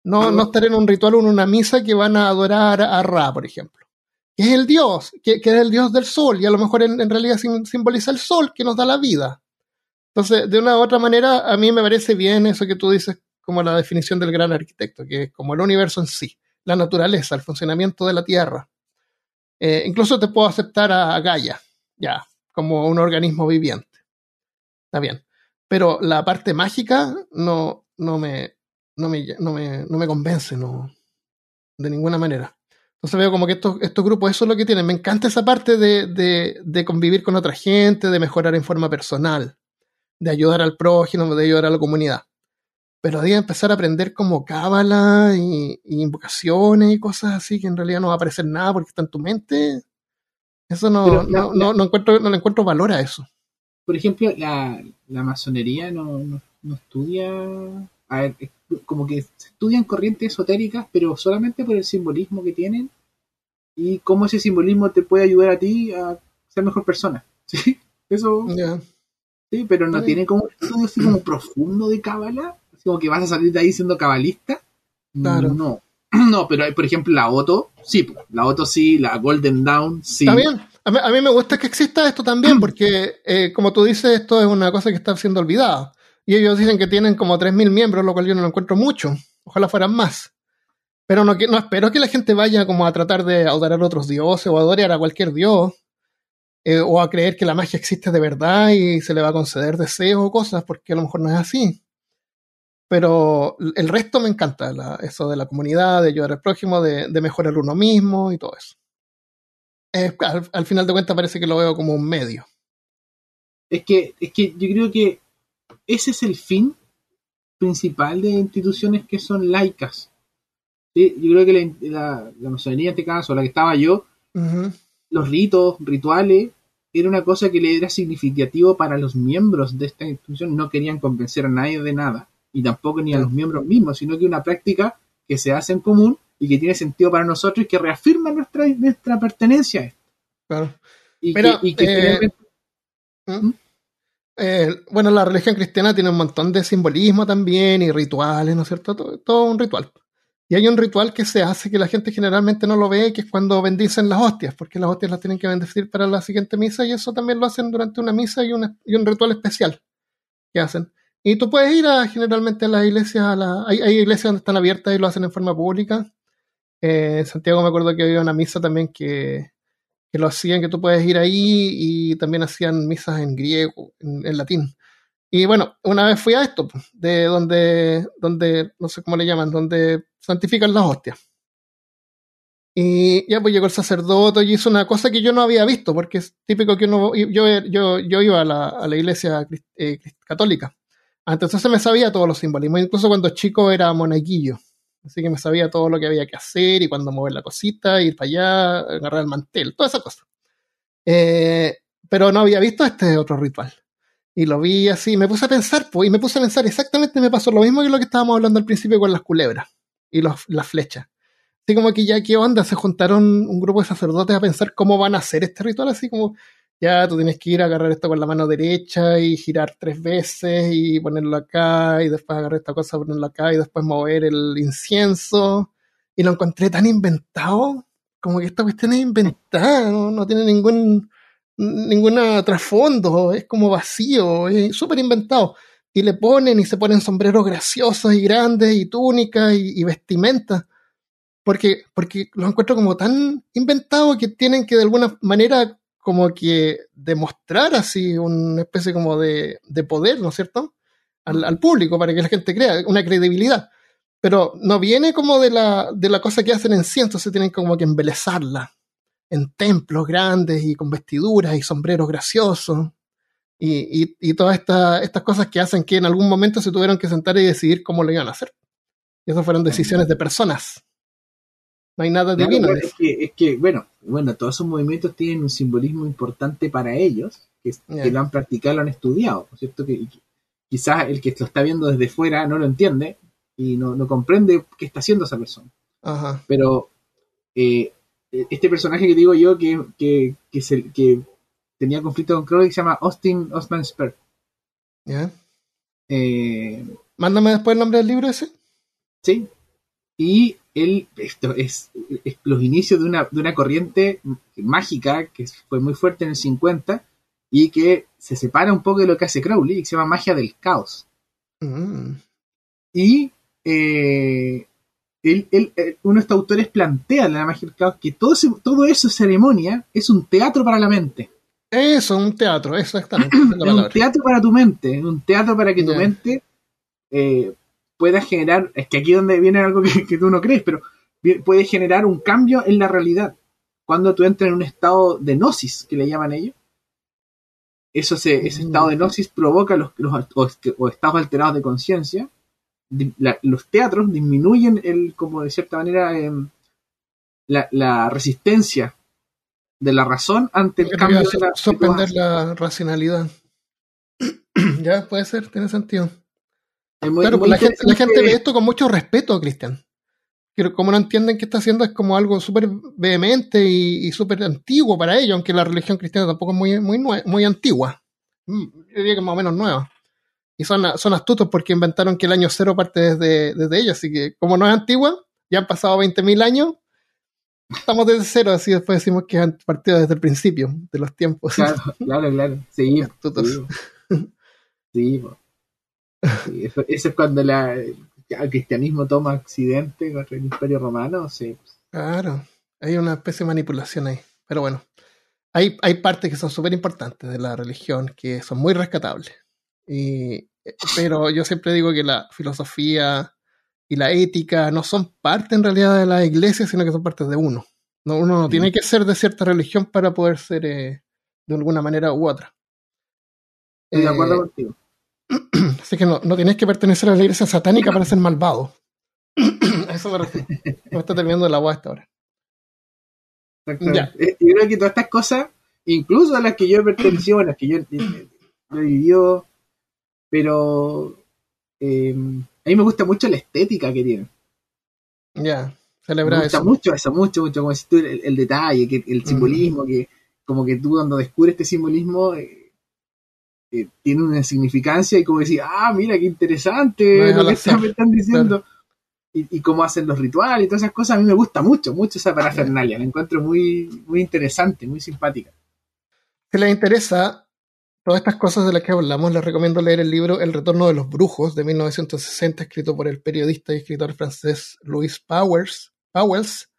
No, no estar en un ritual o en una misa que van a adorar a Ra, por ejemplo. Que es el dios, que, es el dios del sol, y a lo mejor en, realidad simboliza el sol que nos da la vida. Entonces, de una u otra manera, a mí me parece bien eso que tú dices como la definición del gran arquitecto, que es como el universo en sí la naturaleza, el funcionamiento de la Tierra. Eh, incluso te puedo aceptar a, Gaia, ya, como un organismo viviente. Está bien. Pero la parte mágica no, no, me, no, me, no, me, no me convence, no, de ninguna manera. Entonces veo como que estos, estos grupos eso es lo que tienen. Me encanta esa parte de, de, de, convivir con otra gente, de mejorar en forma personal, de ayudar al prójimo, de ayudar a la comunidad pero de empezar a aprender como cábala y, invocaciones y cosas así que en realidad no va a aparecer nada porque está en tu mente. Eso no, no, no, encuentro, no le encuentro valor a eso. Por ejemplo, la, la masonería no, no, estudia. A ver, como que estudian corrientes esotéricas, pero solamente por el simbolismo que tienen y cómo ese simbolismo te puede ayudar a ti a ser mejor persona. <laughs> ¿Sí? Eso. Sí, pero no tiene como un estudio así como profundo de cábala como que vas a salir de ahí siendo cabalista. Claro. No. <clears throat> No, pero por ejemplo la Otto, sí, la Otto sí, la Golden Dawn, sí. Está bien. A mí, me gusta que exista esto también, porque eh, como tú dices, esto es una cosa que está siendo olvidada. Y ellos dicen que tienen como 3.000 miembros, lo cual yo no lo encuentro mucho. Ojalá fueran más. Pero no, no espero que la gente vaya como a tratar de adorar a otros dioses o adorar a cualquier dios. Eh, o a creer que la magia existe de verdad y se le va a conceder deseos o cosas, porque a lo mejor no es así pero el resto me encanta, eso de la comunidad, de ayudar al prójimo, de, mejorar uno mismo y todo eso. al, final de cuentas parece que lo veo como un medio. Es que, es que yo creo que ese es el fin principal de instituciones que son laicas. Yo creo que la, la, masonería en este caso, la que estaba yo, los ritos, rituales, era una cosa que le era significativo para los miembros de esta institución. No querían convencer a nadie de nada y tampoco ni a los miembros mismos, sino que una práctica que se hace en común y que tiene sentido para nosotros y que reafirma nuestra, nuestra pertenencia Claro. Y que, eh, ¿Mm? ¿Mm? Eh, bueno, la religión cristiana tiene un montón de simbolismo también y rituales, ¿no es cierto? Todo, un ritual. Y hay un ritual que se hace que la gente generalmente no lo ve, que es cuando bendicen las hostias, porque las hostias las tienen que bendecir para la siguiente misa y eso también lo hacen durante una misa y, un ritual especial que hacen. Y tú puedes ir a, generalmente a las iglesias, a hay, iglesias donde están abiertas y lo hacen en forma pública. Eh, en Santiago me acuerdo que había una misa también que, que, lo hacían, que tú puedes ir ahí y también hacían misas en griego, en, latín. Y bueno, una vez fui a esto, pues, de donde, donde, no sé cómo le llaman, donde santifican las hostias. Y ya pues llegó el sacerdote y hizo una cosa que yo no había visto, porque es típico que uno, yo, yo, yo iba a la, a la iglesia eh, católica. Entonces se me sabía todos los simbolismos, incluso cuando chico era monaguillo. Así que me sabía todo lo que había que hacer y cuándo mover la cosita, ir para allá, agarrar el mantel, toda esa cosa. Eh, pero no había visto este otro ritual. Y lo vi así, me puse a pensar, pues, y me puse a pensar exactamente, me pasó lo mismo que lo que estábamos hablando al principio con las culebras y las flechas. Así como que ya, ¿qué onda? Se juntaron un grupo de sacerdotes a pensar cómo van a hacer este ritual, así como, ya tú tienes que ir a agarrar esto con la mano derecha y girar tres veces y ponerlo acá y después agarrar esta cosa, ponerlo acá y después mover el incienso. Y lo encontré tan inventado, como que esta cuestión es inventada, no tiene ningún ningún trasfondo, es como vacío, es súper inventado. Y le ponen y se ponen sombreros graciosos y grandes y túnicas y, vestimenta Porque, porque los encuentro como tan inventados que tienen que de alguna manera como que demostrar así una especie como de, de poder, ¿no es cierto? Al, al, público para que la gente crea, una credibilidad. Pero no viene como de la, de la cosa que hacen en sí, entonces tienen como que embelezarla en templos grandes y con vestiduras y sombreros graciosos. Y, y, todas estas cosas que hacen que en algún momento se tuvieron que sentar y decidir cómo lo iban a hacer. Y esas fueron decisiones de personas. No hay nada divino. es, que, es que, bueno, bueno, todos esos movimientos tienen un simbolismo importante para ellos, que, lo han practicado, lo han estudiado, cierto? Que, quizás el que lo está viendo desde fuera no lo entiende y no, no comprende qué está haciendo esa persona. Ajá. Pero eh, este personaje que digo yo que, que, que, tenía conflicto con Crowley se llama Austin Osman Spur. ¿Ya? Eh, Mándame después el nombre del libro ese. Sí. Y él, esto es, los inicios de una, de una corriente mágica que fue muy fuerte en el 50 y que se separa un poco de lo que hace Crowley, que se llama magia del caos. Mm. Y eh, él, eh, uno de estos autores plantea en la magia del caos que todo, todo eso, ceremonia, es un teatro para la mente. Eso, un teatro, exactamente. <clears throat> es un teatro para tu mente, un teatro para que tu mente eh, pueda generar, es que aquí es donde viene algo que, tú no crees, pero puede generar un cambio en la realidad. Cuando tú entras en un estado de gnosis, que le llaman ellos, eso ese estado de mm. gnosis provoca los, o estados alterados de conciencia, los teatros disminuyen el, como de cierta manera, em, la, resistencia de la razón ante el cambio de la suspender la racionalidad. <clears throat> ya, puede ser, tiene sentido. Claro, pues la, gente, la, gente, ve esto con mucho respeto, Cristian. Pero como no entienden que está haciendo es como algo súper vehemente y, súper antiguo para ellos, aunque la religión cristiana tampoco es muy, muy, muy antigua. Mm, yo diría que más o menos nueva. Y son, son astutos porque inventaron que el año cero parte desde, desde ellos. Así que, como no es antigua, ya han pasado 20.000 años, estamos desde cero. Así después decimos que han partido desde el principio de los tiempos. Claro, claro, claro. Sí, <laughs> astutos. Sí, Eso, es cuando la, el cristianismo toma accidente contra el imperio romano. Sí. Claro, hay una especie de manipulación ahí. Pero bueno, hay, hay partes que son súper importantes de la religión que son muy rescatables. Y, pero yo siempre digo que la filosofía y la ética no son parte en realidad de la iglesia, sino que son parte de uno. No, uno no tiene que ser de cierta religión para poder ser eh, de alguna manera u otra. Estoy de acuerdo eh, contigo. <clears throat> Así que no, no tienes que pertenecer a la iglesia satánica para ser malvado. <clears throat> eso me refiero. Me está terminando la agua esta hora. Ya. Eh, yo creo que todas estas cosas, incluso a las que yo he pertenecido, a las que yo he vivido pero eh, a mí me gusta mucho la estética que tiene. Ya, celebrar Me gusta mucho eso, mucho, mucho, como decís tú, el, detalle, que, el simbolismo, que como que tú cuando descubres este simbolismo eh, eh, tiene una significancia y como decir, ah, mira qué interesante lo que me están diciendo. Y, cómo hacen los rituales y todas esas cosas, a mí me gusta mucho, mucho esa parafernalia, la encuentro muy, muy interesante, muy simpática. Si les interesa, todas estas cosas de las que hablamos, les recomiendo leer el libro El retorno de los brujos de 1960, escrito por el periodista y escritor francés Louis Powers, Powells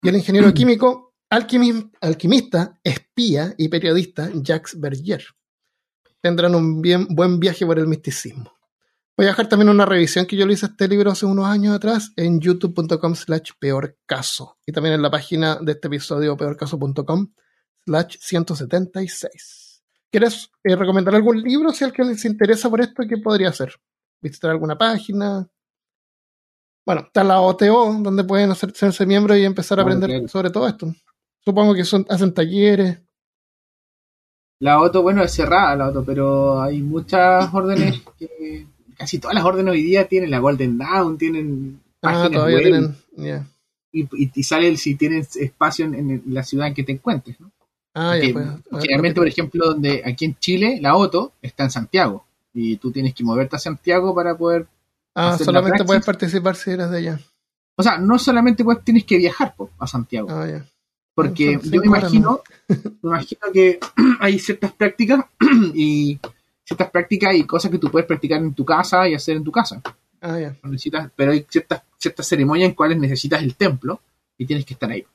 y el ingeniero <clears throat> químico, alquimista, espía y periodista Jacques Berger. Tendrán un bien, buen viaje por el misticismo. Voy a dejar también una revisión que yo le hice a este libro hace unos años atrás en youtube.com slash peorcaso y también en la página de este episodio peorcaso.com slash 176. ¿Quieres eh, recomendar algún libro si a alguien les interesa por esto? ¿Qué podría hacer? ¿Visitar alguna página? Bueno, está la OTO, donde pueden hacerse miembros y empezar a aprender sobre todo esto. Supongo que son, hacen talleres. La OTO, bueno, es cerrada la OTO, pero hay muchas <clears throat> órdenes que casi todas las órdenes hoy día tienen la Golden Dawn, tienen ah, todavía tienen, y, y, sale si tienes espacio en, la ciudad en que te encuentres, ¿no? Ah, ya, pues, generalmente, por ejemplo, donde aquí en Chile, la OTO está en Santiago y tú tienes que moverte a Santiago para poder. Ah, solamente puedes participar si eres de allá. O sea, no solamente puedes, tienes que viajar a Santiago. Ah, ya. Porque yo me imagino, me imagino que <clears throat> hay ciertas prácticas <clears throat> y ciertas prácticas y cosas que tú puedes practicar en tu casa y hacer en tu casa. Ah. Necesitas, pero hay ciertas, ciertas ceremonias en cuales necesitas el templo y tienes que estar ahí.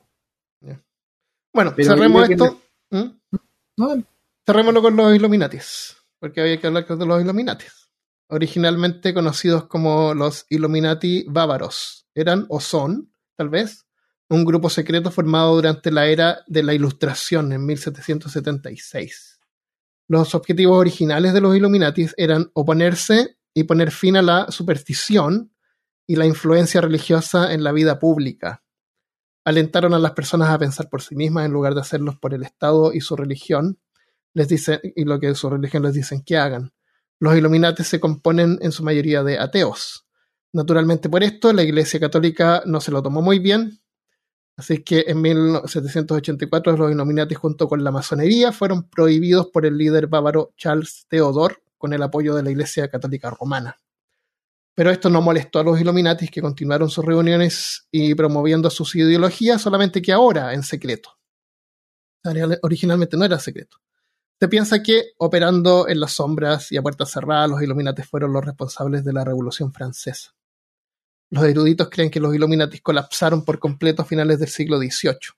Bueno, cerremos esto. ¿Mm? Cerrémoslo con los Illuminatis, porque había que hablar de los Illuminatis. Originalmente conocidos como los Illuminati bávaros. Eran o son, tal vez, un grupo secreto formado durante la era de la Ilustración en 1776. Los objetivos originales de los Illuminatis eran oponerse y poner fin a la superstición y la influencia religiosa en la vida pública. Alentaron a las personas a pensar por sí mismas en lugar de hacerlos por el Estado y su religión, les dicen, y lo que su religión les dicen que hagan. Los Illuminatis se componen en su mayoría de ateos. Naturalmente por esto la Iglesia Católica no se lo tomó muy bien Así que en 1784 los Illuminati junto con la masonería fueron prohibidos por el líder bávaro Charles Theodore con el apoyo de la Iglesia Católica Romana. Pero esto no molestó a los Illuminatis que continuaron sus reuniones y promoviendo sus ideologías, solamente que ahora en secreto. Originalmente no era secreto. Se piensa que, operando en las sombras y a puertas cerradas, los Illuminatis fueron los responsables de la Revolución Francesa. Los eruditos creen que los Illuminatis colapsaron por completo a finales del siglo XVIII,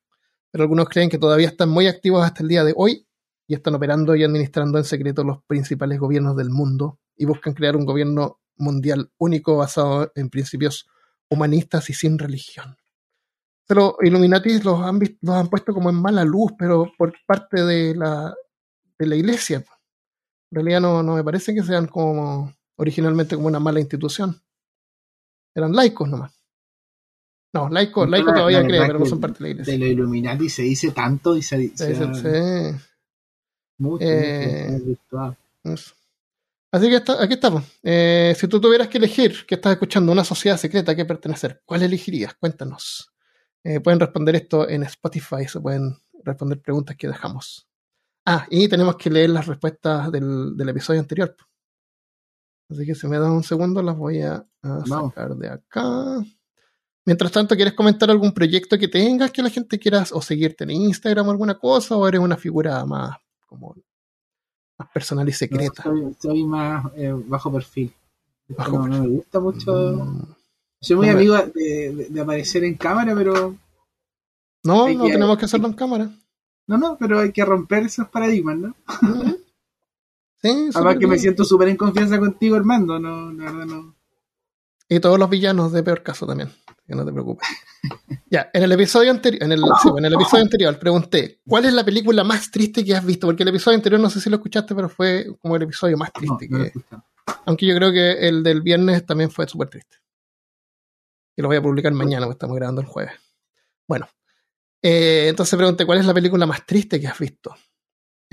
pero algunos creen que todavía están muy activos hasta el día de hoy y están operando y administrando en secreto los principales gobiernos del mundo y buscan crear un gobierno mundial único basado en principios humanistas y sin religión. Pero Illuminatis los han, los han puesto como en mala luz, pero por parte de la, de la iglesia. En realidad no, no me parece que sean como originalmente como una mala institución. Eran laicos nomás. No, laico, laico todavía cree, pero no son parte de la iglesia. De lo Illuminati se dice tanto y se dice. sí. Mucho, eh, Así que aquí estamos. Eh, si tú tuvieras que elegir que estás escuchando una sociedad secreta a qué pertenecer, ¿cuál elegirías? Cuéntanos. Eh, pueden responder esto en Spotify, se pueden responder preguntas que dejamos. Ah, y tenemos que leer las respuestas del, del episodio anterior. Así que si me das un segundo, las voy a, sacar de acá. Mientras tanto, ¿quieres comentar algún proyecto que tengas que la gente quiera o seguirte en Instagram o alguna cosa? ¿O eres una figura más como más personal y secreta? soy, más eh, bajo perfil. no, me gusta mucho. Mm. Soy muy amigo de, aparecer en cámara, pero. No, no tenemos que hacerlo en cámara. No, no, pero hay que romper esos paradigmas, ¿no? Mm. Además que me siento súper en confianza contigo, Armando. No, la verdad no. Y todos los villanos de peor caso también. Que no te preocupes. <laughs> ya, en el episodio anterior, en el, en el episodio anterior pregunté, ¿cuál es la película más triste que has visto? Porque el episodio anterior no sé si lo escuchaste, pero fue como el episodio más triste que. Aunque yo creo que el del viernes también fue súper triste. Y lo voy a publicar mañana, porque estamos grabando el jueves. Bueno. Eh, entonces pregunté, ¿cuál es la película más triste que has visto?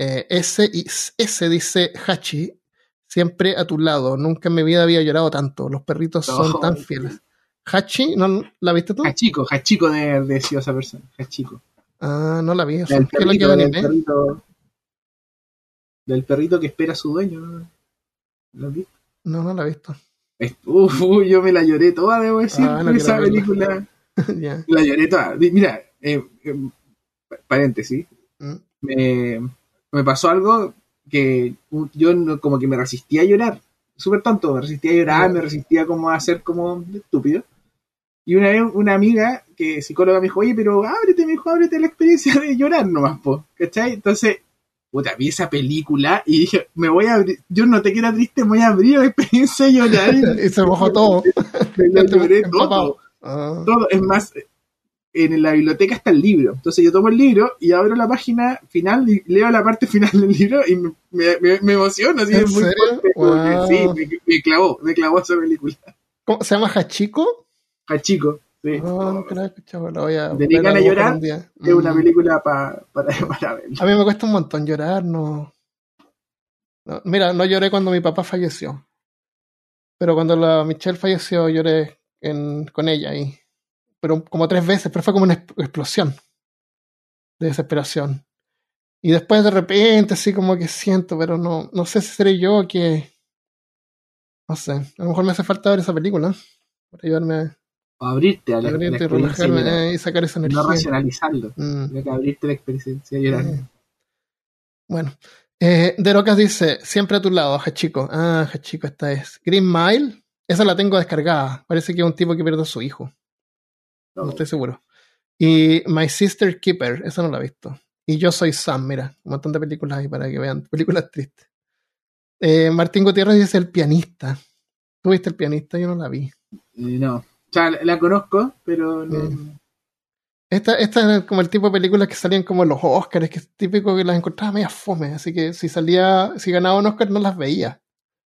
Eh, ese, ese dice Hachi, siempre a tu lado. Nunca en mi vida había llorado tanto. Los perritos son tan <laughs> fieles. Hachi, ¿no la viste tú? Hachico, Hachico de, de esa persona. Hachico. Ah, no la vi. del, perrito, del, perrito, del perrito que espera a su dueño. ¿Lo has visto? No, no la he visto. Uf, yo me la lloré toda, debo decir, ah, esa película. <laughs> La lloré toda. Mira, eh, eh, paréntesis. ¿Mm? Me, me pasó algo que yo como que me resistía a llorar, súper tonto, me resistía a llorar, me resistía como a ser como estúpido. Y una vez una amiga que psicóloga me dijo, oye, pero ábrete, me dijo, ábrete la experiencia de llorar nomás, po, ¿cachai? Entonces, puta, vi esa película y dije, me voy a abrir, yo no te quiero triste, me voy a abrir la experiencia de llorar. <laughs> y se mojó todo. <laughs> Me, lloré <laughs> todo. Ah. Todo, es más, en la biblioteca está el libro. Entonces yo tomo el libro y abro la página final y leo la parte <laughs> final del libro y me, me, me emociono. Así, ¿En serio? Sí, me, clavó, me clavó esa película. ¿Cómo, ¿Se llama Hachiko? Hachiko. Sí. No, no la voy a. a llorar? Es una mm. película para, <laughs> para ver. A mí me cuesta un montón llorar, no. Mira, no lloré cuando mi papá falleció. Pero cuando la Michelle falleció, lloré con ella ahí. Pero como tres veces, pero fue como una explosión de desesperación. Y después de repente, así como que siento, pero no, no sé si seré yo que. No sé, a lo mejor me hace falta ver esa película para ayudarme a. abrirte a la, abrirte y relajarme y sacar esa energía. No racionalizarlo. Mm. abrirte la experiencia y llorar. Bueno. Eh, de Rocas dice, siempre a tu lado, Hachiko. Ah, Hachiko, esta es. Green Mile, esa la tengo descargada. Parece que es un tipo que pierde a su hijo. No, no estoy seguro. Y My Sister Keeper, esa no la he visto. Y Yo Soy Sam, mira, un montón de películas ahí para que vean, <laughs> películas tristes. Eh, Martín Gutiérrez dice El pianista. ¿Tú viste El pianista? Yo no la vi. Eh, no, o sea, la conozco, pero no. Eh, esta, esta es como el tipo de películas que salían como en los Oscars, que es típico que las encontraba media fome, así que si salía, si ganaba un Oscar no las veía.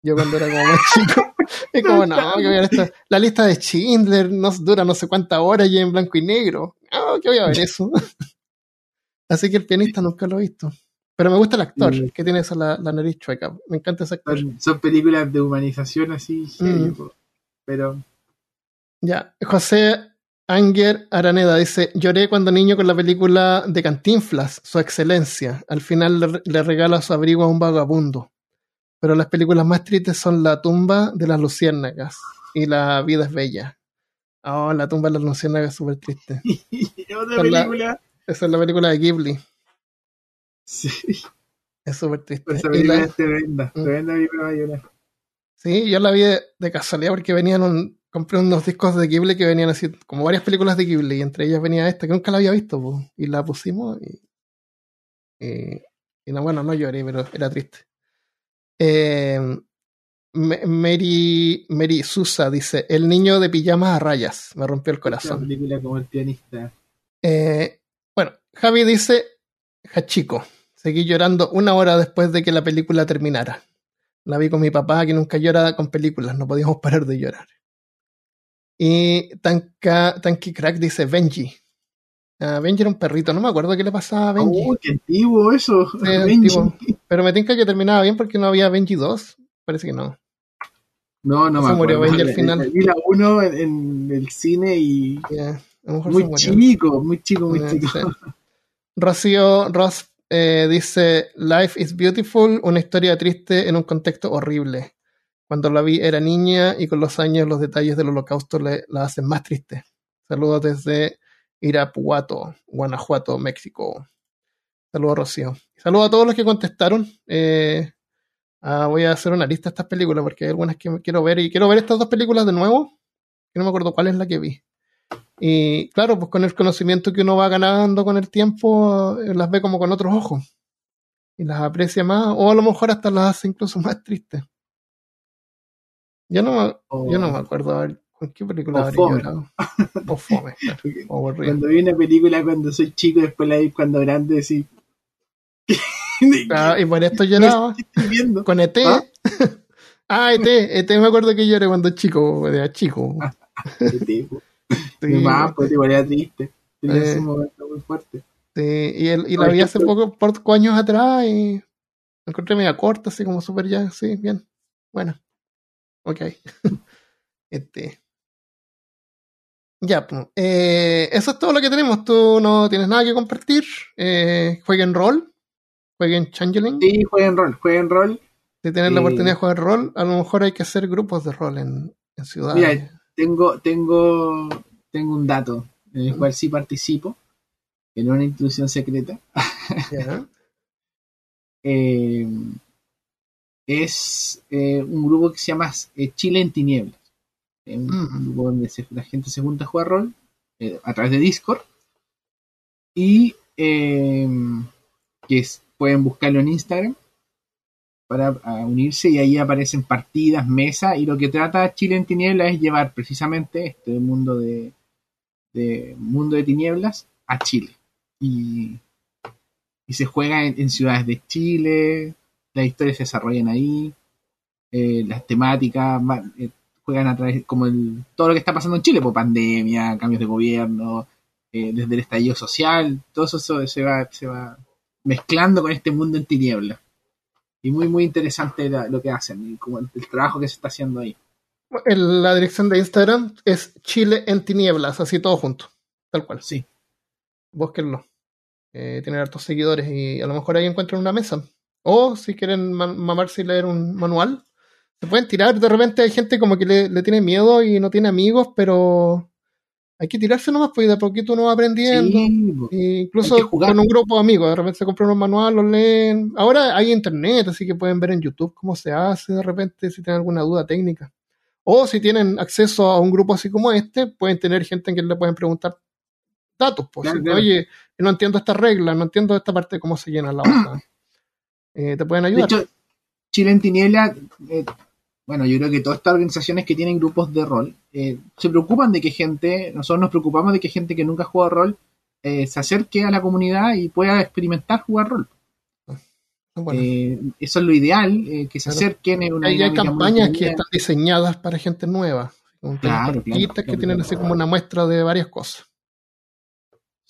Yo cuando era como más <laughs> chico. Es como, no, que voy a ver esto. La lista de Schindler no dura no sé cuántas horas y en blanco y negro. No, que voy a ver eso. <laughs> Así que el pianista nunca lo he visto. Pero me gusta el actor, mm. que tiene esa la, nariz chueca. Me encanta ese actor. Son, películas de humanización así, mm. pero. Ya, José Anger Araneda dice: Lloré cuando niño con la película de Cantinflas, su excelencia. Al final le, le regala su abrigo a un vagabundo. Pero las películas más tristes son La tumba de las luciérnagas y La vida es bella. Oh, La tumba de las luciérnagas es súper triste. <laughs> ¿Otra película? Esa es la película de Ghibli. Sí. Es súper triste. Esa película es tremenda. Mm. Tremenda película Sí, yo la vi de, casualidad porque venían un, compré unos discos de Ghibli que venían así, como varias películas de Ghibli, y entre ellas venía esta, que nunca la había visto, y la pusimos, y, y, no, bueno, no lloré, pero era triste. Eh, Mary, Mary Susa dice, el niño de pijamas a rayas, me rompió el corazón. Película como el pianista. Eh, bueno, Javi dice, Hachiko, seguí llorando una hora después de que la película terminara. La vi con mi papá que nunca llora con películas, no podíamos parar de llorar. Y Tanka, Tanky Crack dice Benji. Uh, Benji era un perrito, no me acuerdo qué le pasaba a Benji. Oh, qué antiguo eso. <laughs> Pero me tinca que terminaba bien porque no había Benji 2. Parece que no. No, no me murió Benji al <laughs> final. Vi la 1 en, el cine y. muy chico, muy chico, muy chico. <laughs> Rocío Ross eh, dice: Life is Beautiful, una historia triste en un contexto horrible. Cuando la vi era niña y con los años los detalles del holocausto le, la hacen más triste. Saludos desde Irapuato, Guanajuato, México. Saludos, Rocío. Saludos a todos los que contestaron. Eh, ah, voy a hacer una lista de estas películas porque hay algunas que quiero ver y quiero ver estas dos películas de nuevo. Que no me acuerdo cuál es la que vi. Y claro, pues con el conocimiento que uno va ganando con el tiempo, eh, las ve como con otros ojos. Y las aprecia más, o a lo mejor hasta las hace incluso más tristes. Yo no, yo no me acuerdo ver, con qué película habría llorado. O fome, <laughs> Cuando vi una película cuando soy chico, después la vi cuando grande, sí. <laughs> y por esto <laughs> lloraba. Con ET. ¿Ah? ah, ET, ET me acuerdo que lloré cuando chico, era chico. ET, Sí, más, pues igual era triste. Tenía ese momento muy fuerte. Sí, y, el, y la vi hace poco, por años atrás, y me encontré media corta, así como súper ya, sí, bien. Bueno. Ok. este. Ya, pues. Eh, eso es todo lo que tenemos. Tú no tienes nada que compartir. Eh, jueguen rol. Jueguen Changeling. Sí, jueguen rol. Jueguen rol. Si tienen la oportunidad de jugar rol, a lo mejor hay que hacer grupos de rol en, en ciudades tengo, tengo, tengo un dato en el cual sí participo, en una institución secreta. <laughs> Eh, es eh, un grupo que se llama eh, Chile en Tinieblas. Un, mm. grupo donde la gente se junta a jugar rol a través de Discord. Y que pueden buscarlo en Instagram para unirse y ahí aparecen partidas, mesa y lo que trata Chile en Tinieblas es llevar precisamente este mundo de, mundo de tinieblas a Chile. Y, se juega en, ciudades de Chile, las historias se desarrollan ahí, eh, las temáticas, eh, juegan a través, como el, todo lo que está pasando en Chile, por pandemia, cambios de gobierno, eh, desde el estallido social, todo eso se va, se va mezclando con este mundo en tinieblas. Y muy, muy interesante lo que hacen y como el, trabajo que se está haciendo ahí. la dirección de Instagram es Chile en tinieblas, así todo junto, tal cual. Sí. Búsquenlo. Eh, tienen hartos seguidores y a lo mejor ahí encuentran una mesa. O si quieren mamarse y leer un manual, se pueden tirar. De repente hay gente como que le, tiene miedo y no tiene amigos, pero hay que tirarse nomás, pues de a poquito uno va aprendiendo. incluso con un grupo de amigos, de repente se compran un manual, lo leen. Ahora hay internet, así que pueden ver en YouTube cómo se hace de repente si tienen alguna duda técnica. O si tienen acceso a un grupo así como este, pueden tener gente en quien le pueden preguntar datos. Pues, Oye, no entiendo esta regla, no entiendo esta parte de cómo se llena la hoja. <clears throat> Eh, te pueden ayudar. De hecho, Chile en Tiniebla, eh, bueno, yo creo que todas estas organizaciones que tienen grupos de rol eh, se preocupan de que gente, nosotros nos preocupamos de que gente que nunca ha jugado rol se acerque a la comunidad y pueda experimentar jugar rol. Ah, eso es lo ideal, que se acerquen en una Hay campañas que están diseñadas para gente nueva, claro, que tienen así como una muestra de varias cosas.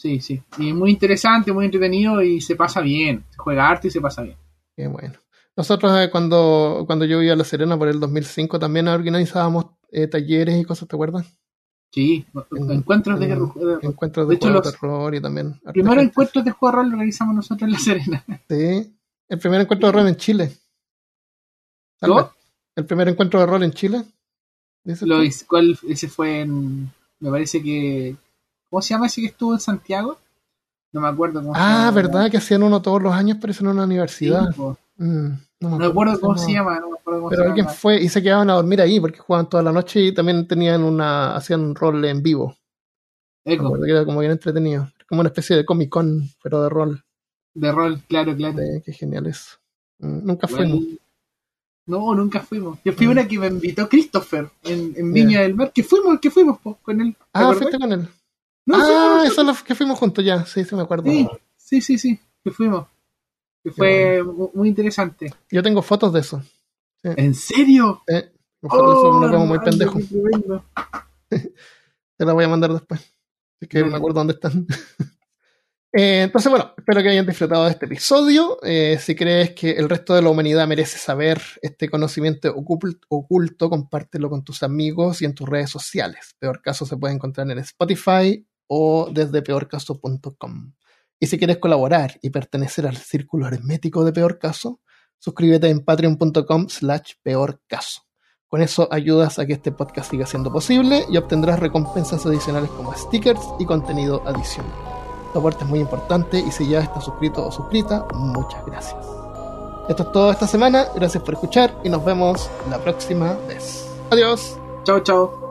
Sí, sí. Y muy interesante, muy entretenido y se pasa bien. Se juega arte y se pasa bien. Qué bueno. Nosotros eh, cuando, cuando yo iba a La Serena por el 2005 también organizábamos eh, talleres y cosas, ¿te acuerdas? Sí, encuentros de, encuentros de, terror y también. El primer encuentro de juego de rol lo realizamos nosotros en La Serena. Sí, el primer encuentro de rol en Chile. ¿Cómo? El primer encuentro de rol en Chile. Lo, ¿Cuál? Ese fue en. Me parece que. ¿Cómo se llama ese que estuvo en Santiago? No me acuerdo cómo Ah, ¿verdad? Que hacían uno todos los años, pero eso en una universidad. Mm, no, me acuerdo cómo se llama. No me acuerdo cómo pero alguien fue y se quedaban a dormir ahí porque jugaban toda la noche y también tenían una. hacían un rol en vivo. Eco. Que era como bien entretenido. Como una especie de Comic Con, pero de rol. De rol, claro, claro. qué genial eso. Mm, nunca fuimos. No, nunca fuimos. Yo fui mm. una que me invitó Christopher en, Viña del Mar, que fuimos, que fuimos con él. Ah, fuiste con él ah, eso es lo que fuimos juntos ya, sí, sí me acuerdo. Sí, sí, sí, que fuimos. Que fue muy interesante. Yo tengo fotos de eso. ¿En serio? Eh, fotos nos vemos muy pendejos. <laughs> Te las voy a mandar después. Así que no me acuerdo dónde están. <laughs> Eh, entonces, bueno, espero que hayan disfrutado de este episodio. Eh, si crees que el resto de la humanidad merece saber este conocimiento oculto, compártelo con tus amigos y en tus redes sociales. Peor caso se puede encontrar en Spotify, o desde peorcaso.com. Y si quieres colaborar y pertenecer al círculo hermético de Peor Caso, suscríbete en patreon.com slash peorcaso. Con eso ayudas a que este podcast siga siendo posible y obtendrás recompensas adicionales como stickers y contenido adicional. Tu aporte es muy importante y si ya estás suscrito o suscrita, muchas gracias. Esto es todo esta semana, gracias por escuchar y nos vemos la próxima vez. Adiós. Chao, chao.